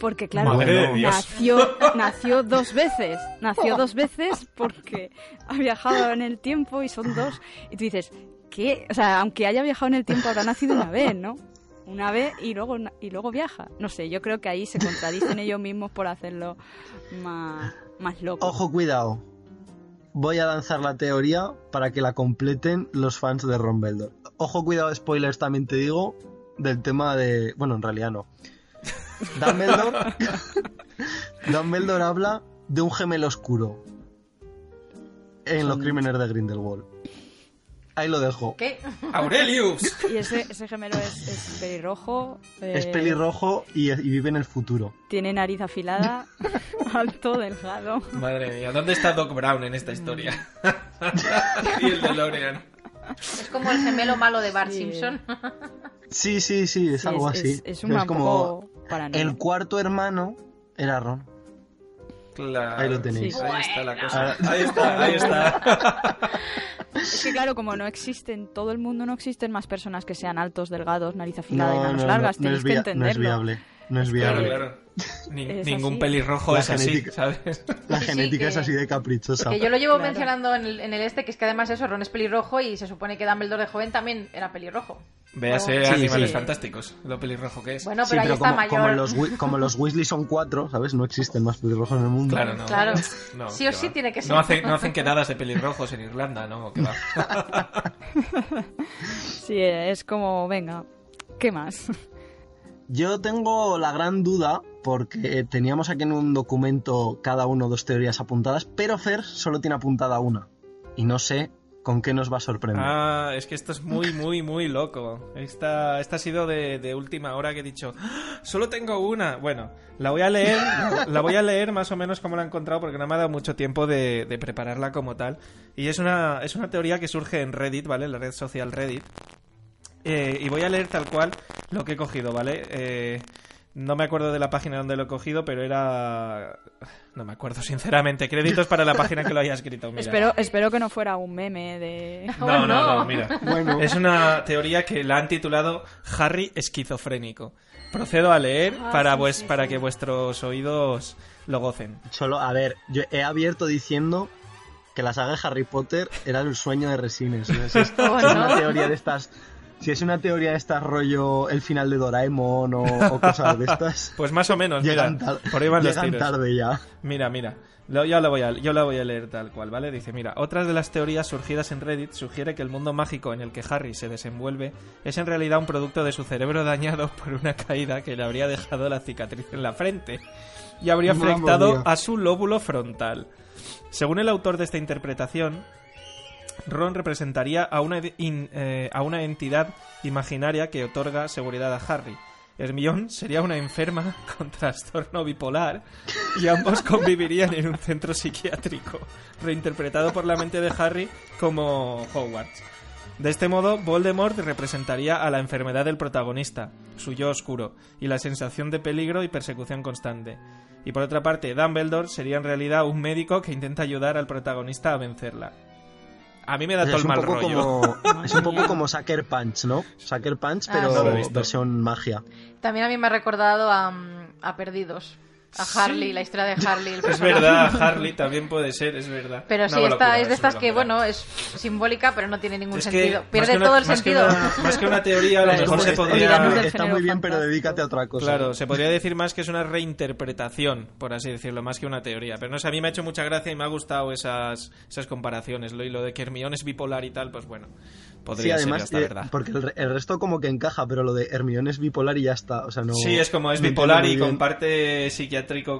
Porque, claro, nació, nació dos veces. Nació dos veces porque ha viajado en el tiempo y son dos. Y tú dices, ¿qué? O sea, aunque haya viajado en el tiempo, habrá nacido una vez, ¿no? Una vez y luego, y luego viaja. No sé, yo creo que ahí se contradicen ellos mismos por hacerlo más, más loco. Ojo, cuidado. Voy a lanzar la teoría para que la completen los fans de Ron Beldor. Ojo, cuidado, spoilers también te digo del tema de... Bueno, en realidad no. Dumbledore... Dumbledore habla de un gemelo oscuro en los crímenes de Grindelwald. Ahí lo dejo. ¿Qué? ¡Aurelius! Y ese, ese gemelo es, es pelirrojo. Es eh, pelirrojo y, y vive en el futuro. Tiene nariz afilada, alto, delgado. Madre mía, ¿dónde está Doc Brown en esta historia? y el DeLorean. Es como el gemelo malo de Bart Sí. Simpson. Sí, sí, sí, es Sí, algo es, así. Es, es un como poco paranoia. el cuarto hermano era Ron. Claro. Ahí lo tenéis. Sí. Ahí está la cosa. Ahí está, ahí está. Es que claro, como no existen, todo el mundo no existen más personas que sean altos, delgados, nariz afilada y No, manos no, largas. no, no Tenéis es que entenderlo. no es viable. No es viable. claro. Ni- Es ningún así. pelirrojo La es así, genética. ¿sabes? La Sí, sí, genética que- es así de caprichosa. Que yo lo llevo Claro. mencionando en el, en el este, que es que además eso, Ron es pelirrojo y se supone que Dumbledore de joven también era pelirrojo. Véase Sí, Animales sí. Fantásticos, lo pelirrojo que es. Bueno, Sí, pero ahí pero está como, mayor. como los, como los Weasley son cuatro, ¿sabes? No existen más pelirrojos en el mundo. Claro, no. Claro. no, Sí o que sí va. tiene que ser. No hacen, no hacen quedadas de pelirrojos en Irlanda, ¿no? Que va. Sí, es como, venga, ¿qué más? Yo tengo la gran duda, porque teníamos aquí en un documento cada uno dos teorías apuntadas, pero Fer solo tiene apuntada una. Y no sé con qué nos va a sorprender. Ah, es que esto es muy, muy, muy loco. Esta, esta ha sido de, última hora que he dicho, "¡Ah! solo tengo una. Bueno, la voy a leer, la, voy a leer más o menos como la he encontrado porque no me ha dado mucho tiempo de, de prepararla como tal. Y es una, es una teoría que surge en Reddit, ¿vale? La red social Reddit. Eh, y voy a leer tal cual lo que he cogido, ¿vale? Eh, no me acuerdo de la página donde lo he cogido, pero era... No me acuerdo, sinceramente. Créditos para la página que lo haya escrito. Mira. Espero, espero que no fuera un meme de... No, no, no. mira. Bueno. Es una teoría que la han titulado Harry esquizofrénico. Procedo a leer Ah, para, sí, vues- sí, para sí. que vuestros oídos lo gocen. Solo, a ver, yo he abierto diciendo que la saga de Harry Potter era el sueño de Resines. ¿no? Es, Oh, es una teoría de estas. Si es una teoría de estas rollo el final de Doraemon o, o cosas de estas, Pues más o menos, mira. llegan, tar- Por ahí van llegan tarde ya. Mira, mira. Lo- yo, la voy a, yo la voy a leer tal cual, ¿vale? Dice, mira, otras de las teorías surgidas en Reddit sugiere que el mundo mágico en el que Harry se desenvuelve es en realidad un producto de su cerebro dañado por una caída que le habría dejado la cicatriz en la frente y habría afectado a su lóbulo frontal. Según el autor de esta interpretación, Ron representaría a una, in- eh, a una entidad imaginaria que otorga seguridad a Harry. Hermione sería una enferma con trastorno bipolar y ambos convivirían en un centro psiquiátrico, reinterpretado por la mente de Harry como Hogwarts. De este modo, Voldemort representaría a la enfermedad del protagonista, su yo oscuro, y la sensación de peligro y persecución constante. Y por otra parte, Dumbledore sería en realidad un médico que intenta ayudar al protagonista a vencerla. A mí me da O sea, todo es, el un mal poco rollo. como, es un poco como Sucker Punch, ¿no? Sucker Punch, Ah, pero sí. Versión magia. También a mí me ha recordado a, mm, a Perdidos. A Sí. Harley, la historia de Harley. el Es verdad, Harley también puede ser, es verdad. Pero sí, esta locura, es de estas que, bueno, es simbólica, pero no tiene ningún Es que, sentido. Pierde que una- todo el más que sentido. una- más que una teoría, a lo mejor es se podría... Está muy bien, pero dedícate a otra cosa. Claro, se podría decir más que es una reinterpretación, por así decirlo, más que una teoría. Pero no sé, a mí me ha hecho mucha gracia y me ha gustado esas, esas comparaciones. Lo, y lo de que Hermione es bipolar y tal, pues bueno, podría Sí, además, ser hasta eh, verdad. porque el, el resto como que encaja, pero lo de Hermione es bipolar y ya está. O sea, no, Sí, es como es no bipolar y muy bien.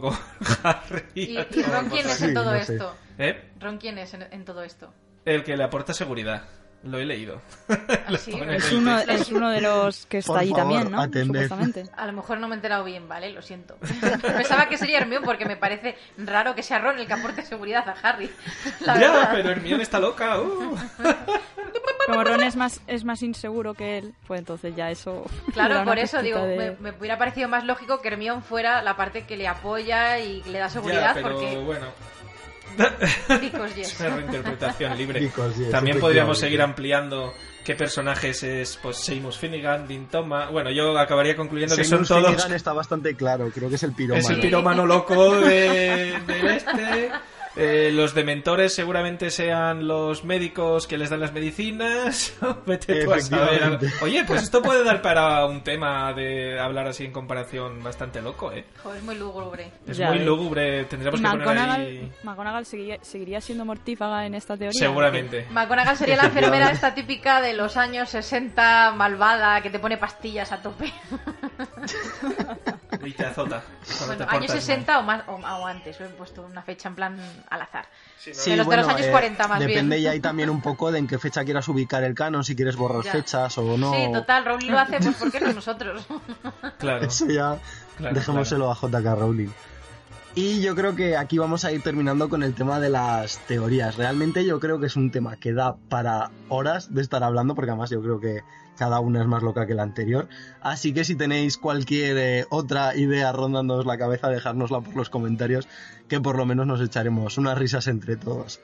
Con Harry. ¿Y, y Ron quién es Sí, en todo no sé. esto? ¿Eh? ¿Ron quién es en, en todo esto? El que le aporta seguridad. Lo he leído. ¿Ah, sí? Es uno, es uno de los que está Por ahí favor, también, ¿no? Supuestamente. A lo mejor no me he enterado bien, ¿vale? Lo siento. Pensaba que sería Hermione porque me parece raro que sea Ron el que aporte seguridad a Harry. La Ya, verdad. pero Hermione está loca. uh. Como Ron es más, es más inseguro que él, pues entonces ya eso... Claro, por eso digo, de- me, me hubiera parecido más lógico que Hermione fuera la parte que le apoya y le da Ya, seguridad pero porque bueno. Because yes. Es una reinterpretación libre. Because, yes, También podríamos seguir ampliando qué personajes es pues Seamus Finnegan, Dean Thomas. Bueno, yo acabaría concluyendo que son Seamus todos. Finnegan está bastante claro, creo que es el piromano. Es el piromano loco de, del este. Eh, los dementores seguramente sean los médicos que les dan las medicinas. Vete tú a saber. Oye, pues esto puede dar para un tema de hablar así en comparación bastante loco, ¿eh? Joder, es muy lúgubre. Es Ya muy ves. lúgubre. Tendríamos que poner McGonagall, ahí. McGonagall seguiría, seguiría siendo mortífaga en esta teoría. Seguramente. McGonagall sería la enfermera esta típica de los años 60, malvada, que te pone pastillas a tope. Y te azota. Bueno, años portas 60 o más o, o antes, he puesto una fecha en plan al azar. Sí, ¿no? Sí, De los- de los años 40 más Depende bien. ya ahí también un poco de en qué fecha quieras ubicar el canon, si quieres borrar Ya. fechas o no. Sí, total, Rowling lo hace pues porque no nosotros. Claro. Eso ya Claro, dejémoselo a JK Rowling. Y yo creo que aquí vamos a ir terminando con el tema de las teorías. Realmente yo creo que es un tema que da para horas de estar hablando, porque además yo creo que cada una es más loca que la anterior. Así que si tenéis cualquier eh, otra idea rondándoos la cabeza, dejárnosla por los comentarios, que por lo menos nos echaremos unas risas entre todos.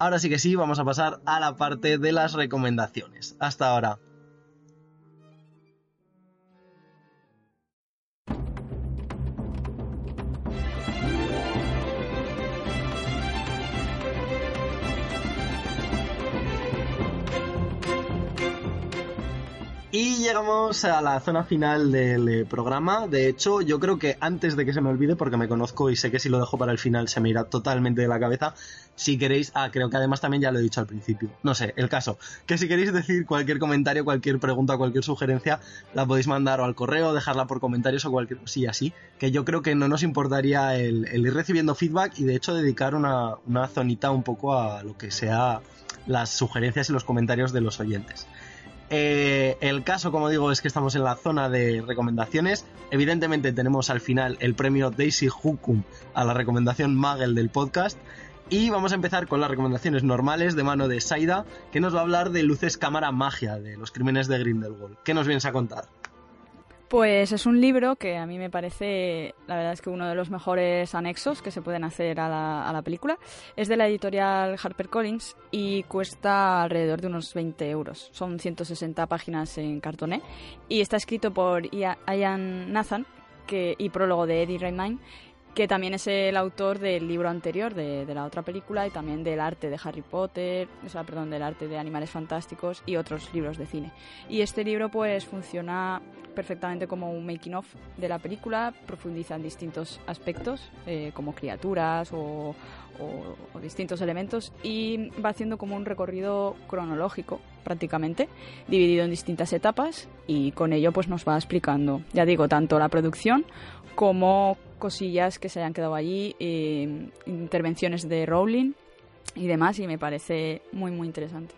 Ahora sí que sí, vamos a pasar a la parte de las recomendaciones. Hasta ahora. Y llegamos a la zona final del eh, programa. De hecho, yo creo que antes de que se me olvide, porque me conozco y sé que si lo dejo para el final se me irá totalmente de la cabeza, si queréis, ah, creo que además también ya lo he dicho al principio. No sé, el caso, que si queréis decir cualquier comentario, cualquier pregunta, cualquier sugerencia, la podéis mandar o al correo, dejarla por comentarios o cualquier cosilla así, que yo creo que no nos importaría el, ir recibiendo feedback y de hecho dedicar una, una zonita un poco a lo que sea las sugerencias y los comentarios de los oyentes. Eh, el caso, como digo, es que estamos en la zona de recomendaciones. Evidentemente tenemos al final el premio Daisy Hukum a la recomendación Magel del podcast. Y vamos a empezar con las recomendaciones normales de mano de Saida, que nos va a hablar de Luces Cámara Magia, de los crímenes de Grindelwald. ¿Qué nos vienes a contar? Pues es un libro que a mí me parece, la verdad es que uno de los mejores anexos que se pueden hacer a la, película. Es de la editorial HarperCollins y cuesta alrededor de unos 20 euros. Son 160 páginas en cartoné y está escrito por Ian Nathan que, y prólogo de Eddie Redmayne que también es el autor del libro anterior de, la otra película y también del arte de Harry Potter, o sea, perdón, del arte de Animales Fantásticos y otros libros de cine. Y este libro pues funciona perfectamente como un making of de la película, profundiza en distintos aspectos eh, como criaturas o, distintos elementos y va haciendo como un recorrido cronológico prácticamente, dividido en distintas etapas y con ello pues nos va explicando, ya digo, tanto la producción como cosillas que se hayan quedado allí, eh, intervenciones de Rowling y demás, y me parece muy, muy interesante.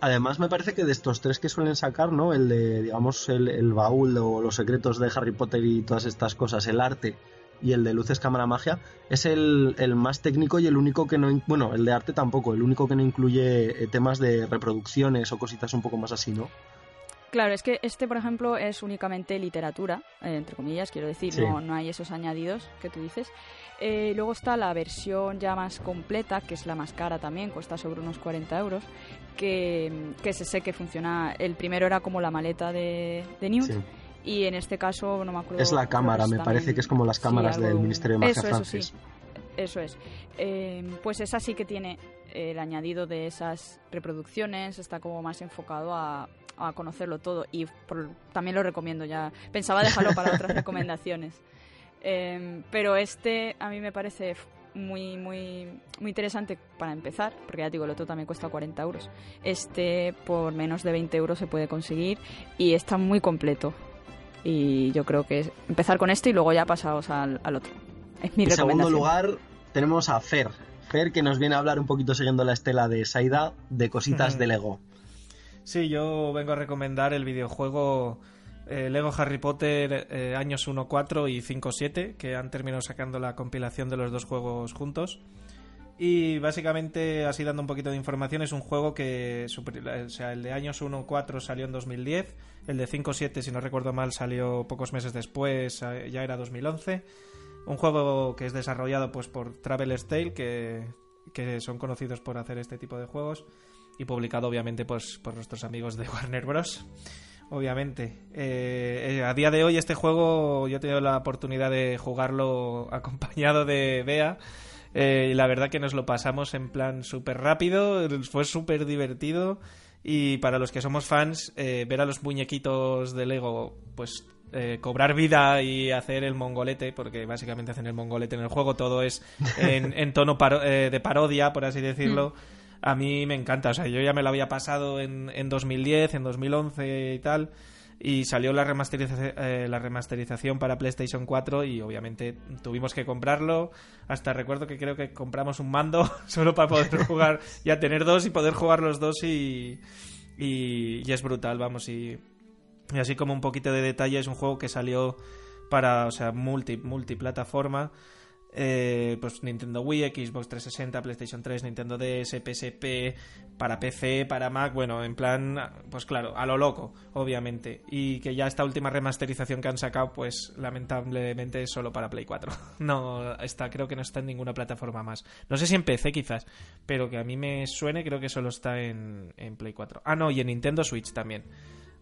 Además, me parece que de estos tres que suelen sacar, ¿no? El de, digamos, el, baúl o los secretos de Harry Potter y todas estas cosas, el arte y el de luces cámara magia, es el, más técnico y el único que no. Bueno, el de arte tampoco, el único que no incluye eh, temas de reproducciones o cositas un poco más así, ¿no? Claro, es que este, por ejemplo, es únicamente literatura, eh, entre comillas, quiero decir, no, no hay esos añadidos que tú dices. Eh, luego está la versión ya más completa, que es la más cara también, cuesta sobre unos 40 euros, que, que se sé que funciona. El primero era como la maleta de, de Newt. Y en este caso, no me acuerdo. Es la cámara, me parece que es como las cámaras del Ministerio de Magia eso, Eso, sí. eso es. Eh, pues esa sí que tiene el añadido de esas reproducciones, está como más enfocado a, a conocerlo todo y también lo recomiendo ya. Pensaba dejarlo para otras recomendaciones. Em, pero este a mí me parece muy, muy, muy interesante para empezar, porque ya digo, el otro también cuesta 40 euros. Este por menos de 20 euros se puede conseguir y está muy completo. Y yo creo que es empezar con este y luego ya pasaos al, al otro. Es mi en segundo lugar tenemos a Fer. Fer que nos viene a hablar un poquito siguiendo la estela de Saida de cositas de Lego. Sí, yo vengo a recomendar el videojuego eh, Lego Harry Potter eh, años 1, 4 y 5, 7, que han terminado sacando la compilación de los dos juegos juntos. Y básicamente, así dando un poquito de información, es un juego que, o sea, el de años 1, 4 salió en 2010, el de 5, 7, si no recuerdo mal, salió pocos meses después, ya era 2011. Un juego que es desarrollado pues por Traveler's Tale, que, que son conocidos por hacer este tipo de juegos y publicado obviamente pues, por nuestros amigos de Warner Bros. Obviamente. Eh, eh, a día de hoy este juego yo he tenido la oportunidad de jugarlo acompañado de Bea. Eh, y la verdad que nos lo pasamos en plan súper rápido, fue súper divertido. Y para los que somos fans, ver a los muñequitos de Lego, pues cobrar vida y hacer el mongolete, porque básicamente hacen el mongolete en el juego, todo es en, tono de parodia, por así decirlo. Mm a mí me encanta. O sea, yo ya me lo había pasado en, en 2010, en 2011 y tal. Y salió la remasterización, eh, la remasterización para PlayStation 4 y obviamente tuvimos que comprarlo. Hasta recuerdo que creo que compramos un mando solo para poder jugar, ya tener dos y poder jugar los dos y, y, es brutal, vamos. Y, y, así como un poquito de detalle, es un juego que salió para, o sea, multi, multiplataforma. Eh, pues Nintendo Wii, Xbox 360, PlayStation 3, Nintendo DS, PSP, para PC, para Mac, bueno, en plan, pues claro, a lo loco, obviamente. Y que ya esta última remasterización que han sacado, pues lamentablemente es solo para Play 4. No, está, creo que no está en ninguna plataforma más. No sé si en PC quizás, pero que a mí me suene, creo que solo está en, en Play 4. Ah, no, y en Nintendo Switch también.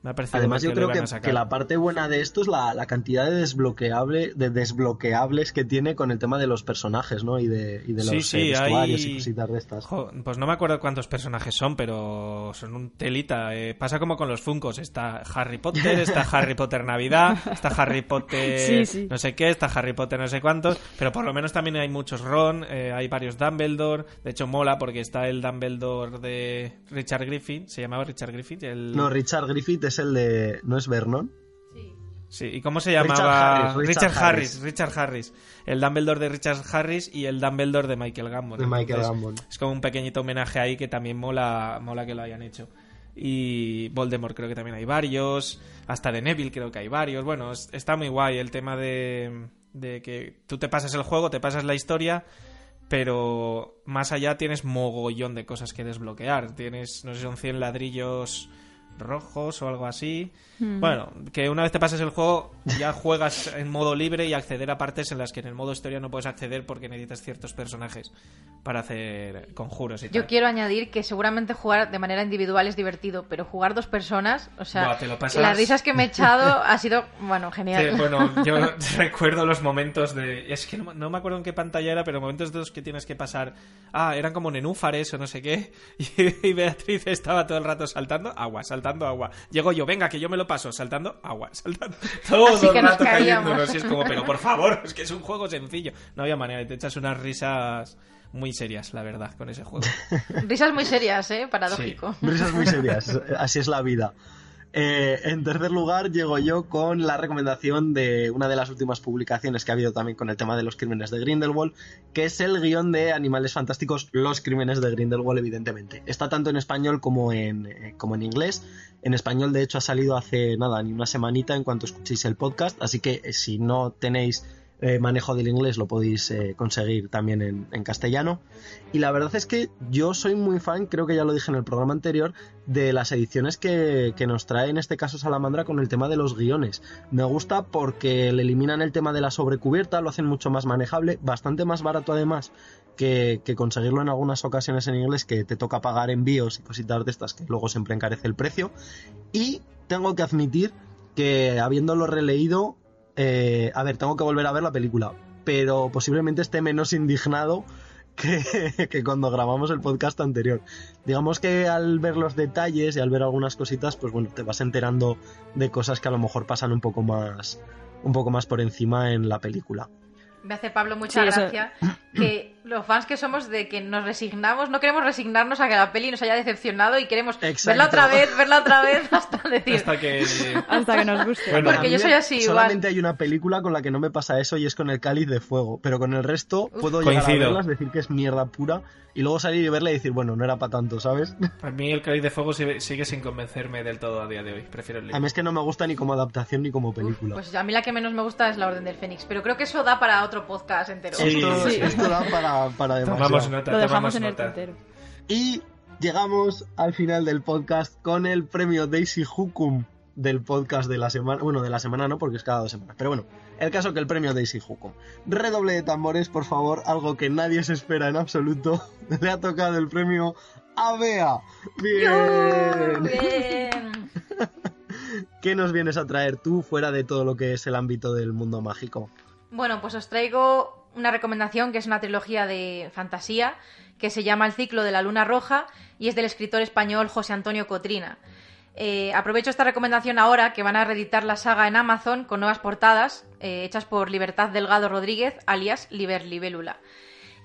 Me ha parecido Además, que yo creo que, que la parte buena de esto es la, la cantidad de, desbloqueable, de desbloqueables que tiene con el tema de los personajes, ¿no? Y de, y de los Sí, eh, sí, vestuarios hay- y cositas de estas. Jo, pues no me acuerdo cuántos personajes son, pero son un telita. eh. Pasa como con los Funcos. Está Harry Potter, está Harry Potter Navidad, está Harry Potter Sí, sí. no sé qué, está Harry Potter no sé cuántos, pero por lo menos también hay muchos Ron, eh, hay varios Dumbledore. De hecho, mola porque está el Dumbledore de Richard Griffin. ¿Se llamaba Richard Griffin? El... No, Richard Griffith es el de... ¿No es Vernon? Sí, ¿y cómo se Richard llamaba? Harris, Richard Harris, Harris. Richard Harris. El Dumbledore de Richard Harris y el Dumbledore de Michael Gambon. De Michael Gambon. Es como un pequeñito homenaje ahí que también mola, mola que lo hayan hecho. Y Voldemort creo que también hay varios. Hasta de Neville creo que hay varios. Bueno, es- está muy guay el tema de, de que tú te pasas el juego, te pasas la historia, pero más allá tienes mogollón de cosas que desbloquear. Tienes, no sé son 100 ladrillos rojos o algo así. Bueno, que una vez te pases el juego ya juegas en modo libre y acceder a partes en las que en el modo historia no puedes acceder porque necesitas ciertos personajes para hacer conjuros y Yo tal. quiero añadir que seguramente jugar de manera individual es divertido, pero jugar dos personas, o sea, Buah, te lo pasas- las risas que me he echado ha sido, bueno, genial. Sí, bueno, yo recuerdo los momentos de... Es que no, no me acuerdo en qué pantalla era, pero momentos de los que tienes que pasar... Ah, eran como nenúfares o no sé qué. Y, Beatriz estaba todo el rato saltando agua, saltando agua. Llego yo, venga, que yo me lo paso, saltando agua, saltando... Todo Así que el nos rato caíamos. cayéndonos. Y es como, pero por favor, es que es un juego sencillo. No había manera, y te echas unas risas muy serias, la verdad, con ese juego. Risas muy serias, ¿eh? Paradójico. Risas muy serias, así es la vida. Eh, en tercer lugar, llego yo con la recomendación de una de las últimas publicaciones que ha habido también con el tema de los crímenes de Grindelwald, que es el guion de Animales Fantásticos, Los Crímenes de Grindelwald, evidentemente. Está tanto en español como en, eh, como en inglés. En español, de hecho, ha salido hace nada, ni una semanita en cuanto escuchéis el podcast, así que eh, si no tenéis eh, manejo del inglés lo podéis eh, conseguir también en, castellano. Y la verdad es que yo soy muy fan, creo que ya lo dije en el programa anterior, de las ediciones que, que nos trae en este caso Salamandra con el tema de los guiones. Me gusta porque le eliminan el tema de la sobrecubierta, lo hacen mucho más manejable, bastante más barato además que, que conseguirlo en algunas ocasiones en inglés que te toca pagar envíos y cositas de estas que luego siempre encarece el precio. Y tengo que admitir que habiéndolo releído, eh, a ver, tengo que volver a ver la película, pero posiblemente esté menos indignado que, que cuando grabamos el podcast anterior. Digamos que al ver los detalles y al ver algunas cositas, pues bueno, te vas enterando de cosas que a lo mejor pasan un poco más, un poco más por encima en la película. Me hace Pablo mucha Sí, eso- gracia que los fans que somos de que nos resignamos, no queremos resignarnos a que la peli nos haya decepcionado y queremos Exacto. verla otra vez, verla otra vez hasta decir, Hasta que... Hasta que nos guste. Bueno, Porque A yo soy así, igual. Solamente hay una película con la que no me pasa eso y es con el Cáliz de Fuego, pero con el resto puedo llegar Coincido. a verlas, decir que es mierda pura y luego salir y verla y decir, bueno, no era para tanto, ¿sabes? A mí el Cáliz de Fuego sigue, sin convencerme del todo a día de hoy. Prefiero el A libro. mí es que no me gusta ni como adaptación ni como película. pues a mí la que menos me gusta es La Orden del Fénix, pero creo que eso da para otro podcast entero. Sí. esto, sí. esto da para, para demasiado. Tomamos nota, Lo dejamos en el tintero. Y llegamos al final del podcast con el premio Daisy Hukum del podcast de la semana. Bueno, de la semana no, porque es cada dos semanas. Pero bueno, el caso que el premio Daisy Hukum. Redoble de tambores, por favor, algo que nadie se espera en absoluto. Le ha tocado el premio a Bea. Bien. Bien. ¿Qué nos vienes a traer tú fuera de todo lo que es el ámbito del mundo mágico? Bueno, pues os traigo una recomendación que es una trilogía de fantasía que se llama El ciclo de la luna roja y es del escritor español José Antonio Cotrina. Eh, aprovecho esta recomendación ahora que van a reeditar la saga en Amazon con nuevas portadas eh, hechas por Libertad Delgado Rodríguez, alias Liber Libélula.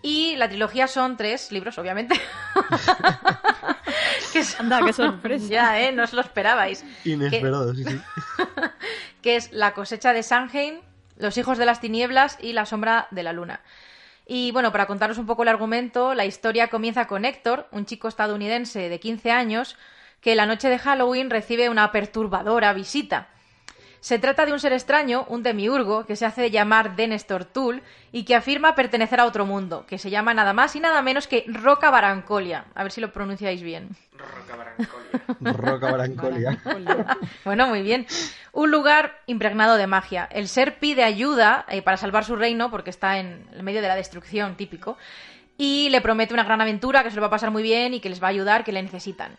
Y la trilogía son tres libros, obviamente. que son- Anda, qué sorpresa. ya, ¿eh? No os lo esperabais. Inesperado, sí, sí. que es La cosecha de Samhain, Los hijos de las tinieblas y La sombra de la luna. Y bueno, para contaros un poco el argumento, la historia comienza con Héctor, un chico estadounidense de 15 años, que la noche de Halloween recibe una perturbadora visita. Se trata de un ser extraño, un demiurgo, que se hace llamar Denestor Tul y que afirma pertenecer a otro mundo, que se llama nada más y nada menos que Roca Barancolia. A ver si lo pronunciáis bien. Roca Barancolia. Bueno, muy bien. Un lugar impregnado de magia. El ser pide ayuda eh, para salvar su reino porque está en el medio de la destrucción, típico. Y le promete una gran aventura que se lo va a pasar muy bien y que les va a ayudar, que le necesitan.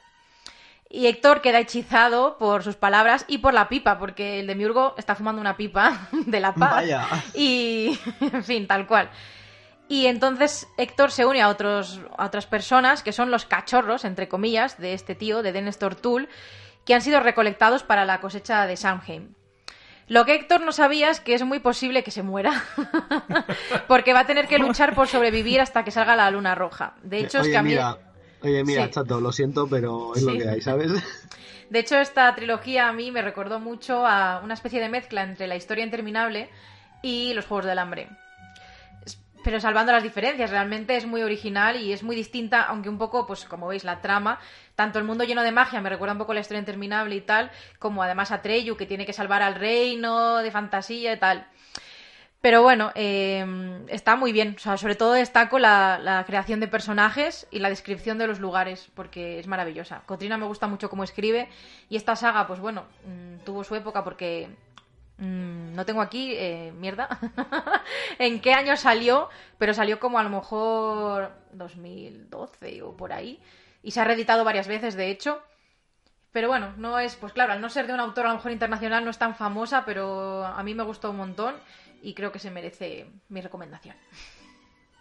Y Héctor queda hechizado por sus palabras y por la pipa, porque el demiurgo está fumando una pipa de la paz. Vaya. Y, en fin, tal cual. Y entonces Héctor se une a, otros, a otras personas que son los cachorros, entre comillas, de este tío, de Dennis Tull, que han sido recolectados para la cosecha de Samhain. Lo que Héctor no sabía es que es muy posible que se muera, porque va a tener que luchar por sobrevivir hasta que salga la luna roja. De hecho, es que a mí... mira, oye, mira, Sí. chato, lo siento, pero es lo que hay, ¿sabes? De hecho, esta trilogía a mí me recordó mucho a una especie de mezcla entre la historia interminable y los Juegos del Hambre. Pero salvando las diferencias, realmente es muy original y es muy distinta, aunque un poco, pues como veis, la trama, tanto el mundo lleno de magia me recuerda un poco a la historia interminable y tal, como además a Treyu, que tiene que salvar al reino de fantasía y tal. Pero bueno, eh, está muy bien. O sea, sobre todo destaco la, creación de personajes y la descripción de los lugares, porque es maravillosa. Cotrina me gusta mucho cómo escribe y esta saga, pues bueno, mm, tuvo su época porque mm, no tengo aquí, eh, mierda, en qué año salió, pero salió como a lo mejor 2012 o por ahí. Y se ha reeditado varias veces, de hecho. Pero bueno, no es, pues claro, al no ser de un autor a lo mejor internacional no es tan famosa, pero a mí me gustó un montón y creo que se merece mi recomendación.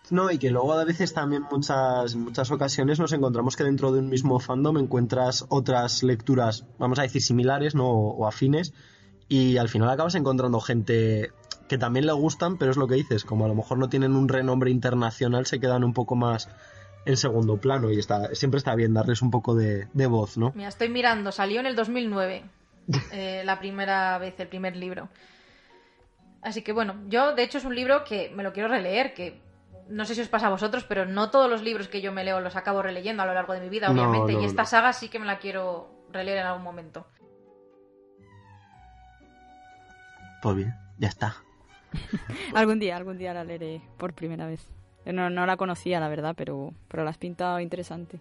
No, y que luego a veces también muchas, en muchas ocasiones nos encontramos que dentro de un mismo fandom encuentras otras lecturas, vamos a decir, similares ¿no? o, o afines, y al final acabas encontrando gente que también le gustan, pero es lo que dices, como a lo mejor no tienen un renombre internacional, se quedan un poco más en segundo plano y está, siempre está bien darles un poco de, de voz, ¿no? Mira, estoy mirando, salió en el 2009, eh, la primera vez, el primer libro. Así que bueno, yo de hecho es un libro que me lo quiero releer, que no sé si os pasa a vosotros, pero no todos los libros que yo me leo los acabo releyendo a lo largo de mi vida, obviamente, no, y esta no. saga sí que me la quiero releer en algún momento. Pues bien, ya está. Algún día, algún día la leeré por primera vez. No, no la conocía, la verdad, pero, pero la has pintado interesante.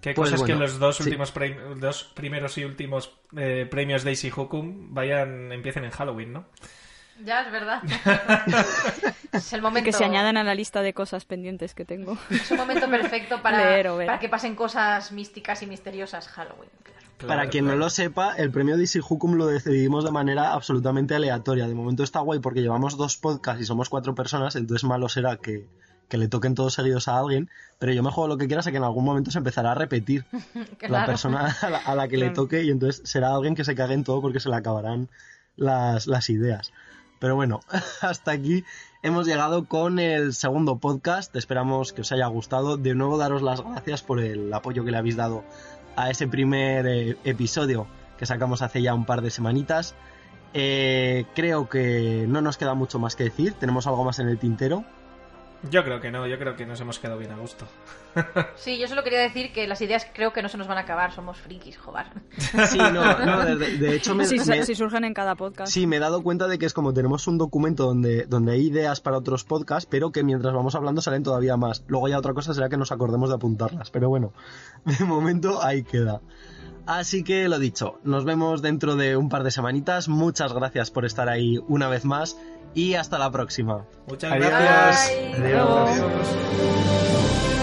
Qué Pues cosas que los dos sí. últimos pre- dos primeros y últimos eh, premios Daisy Hukum vayan empiecen en Halloween, ¿no? Ya, es verdad. es el momento. Que se añadan a la lista de cosas pendientes que tengo. Es un momento perfecto para, Leer o ver. para que pasen cosas místicas y misteriosas Halloween. claro. Para quien no lo sepa, el premio DC Hukum lo decidimos de manera absolutamente aleatoria. De momento está guay porque llevamos dos podcasts y somos cuatro personas, entonces malo será que, que le toquen todos seguidos a alguien. Pero yo me juego lo que quiera, sé que en algún momento se empezará a repetir la persona a la, a la que le toque y entonces será alguien que se cague en todo porque se le acabarán las, las ideas. Pero bueno, hasta aquí hemos llegado con el segundo podcast. Esperamos que os haya gustado. De nuevo daros las gracias por el apoyo que le habéis dado a ese primer eh, episodio que sacamos hace ya un par de semanitas. Eh, creo que no nos queda mucho más que decir. Tenemos algo más en el tintero. Yo creo que no, yo creo que nos hemos quedado bien a gusto. Sí, yo solo quería decir que las ideas creo que no se nos van a acabar, somos frikis, joder. Sí, no, no, de, de hecho me, Si, me- si surgen en cada podcast. Sí, me he dado cuenta de que es como tenemos un documento donde, donde hay ideas para otros podcasts, pero que mientras vamos hablando salen todavía más. Luego ya otra cosa será que nos acordemos de apuntarlas, pero bueno, de momento ahí queda. Así que lo dicho, nos vemos dentro de un par de semanitas. Muchas gracias por estar ahí una vez más y hasta la próxima. Muchas Adiós. gracias. Bye. Adiós. Adiós.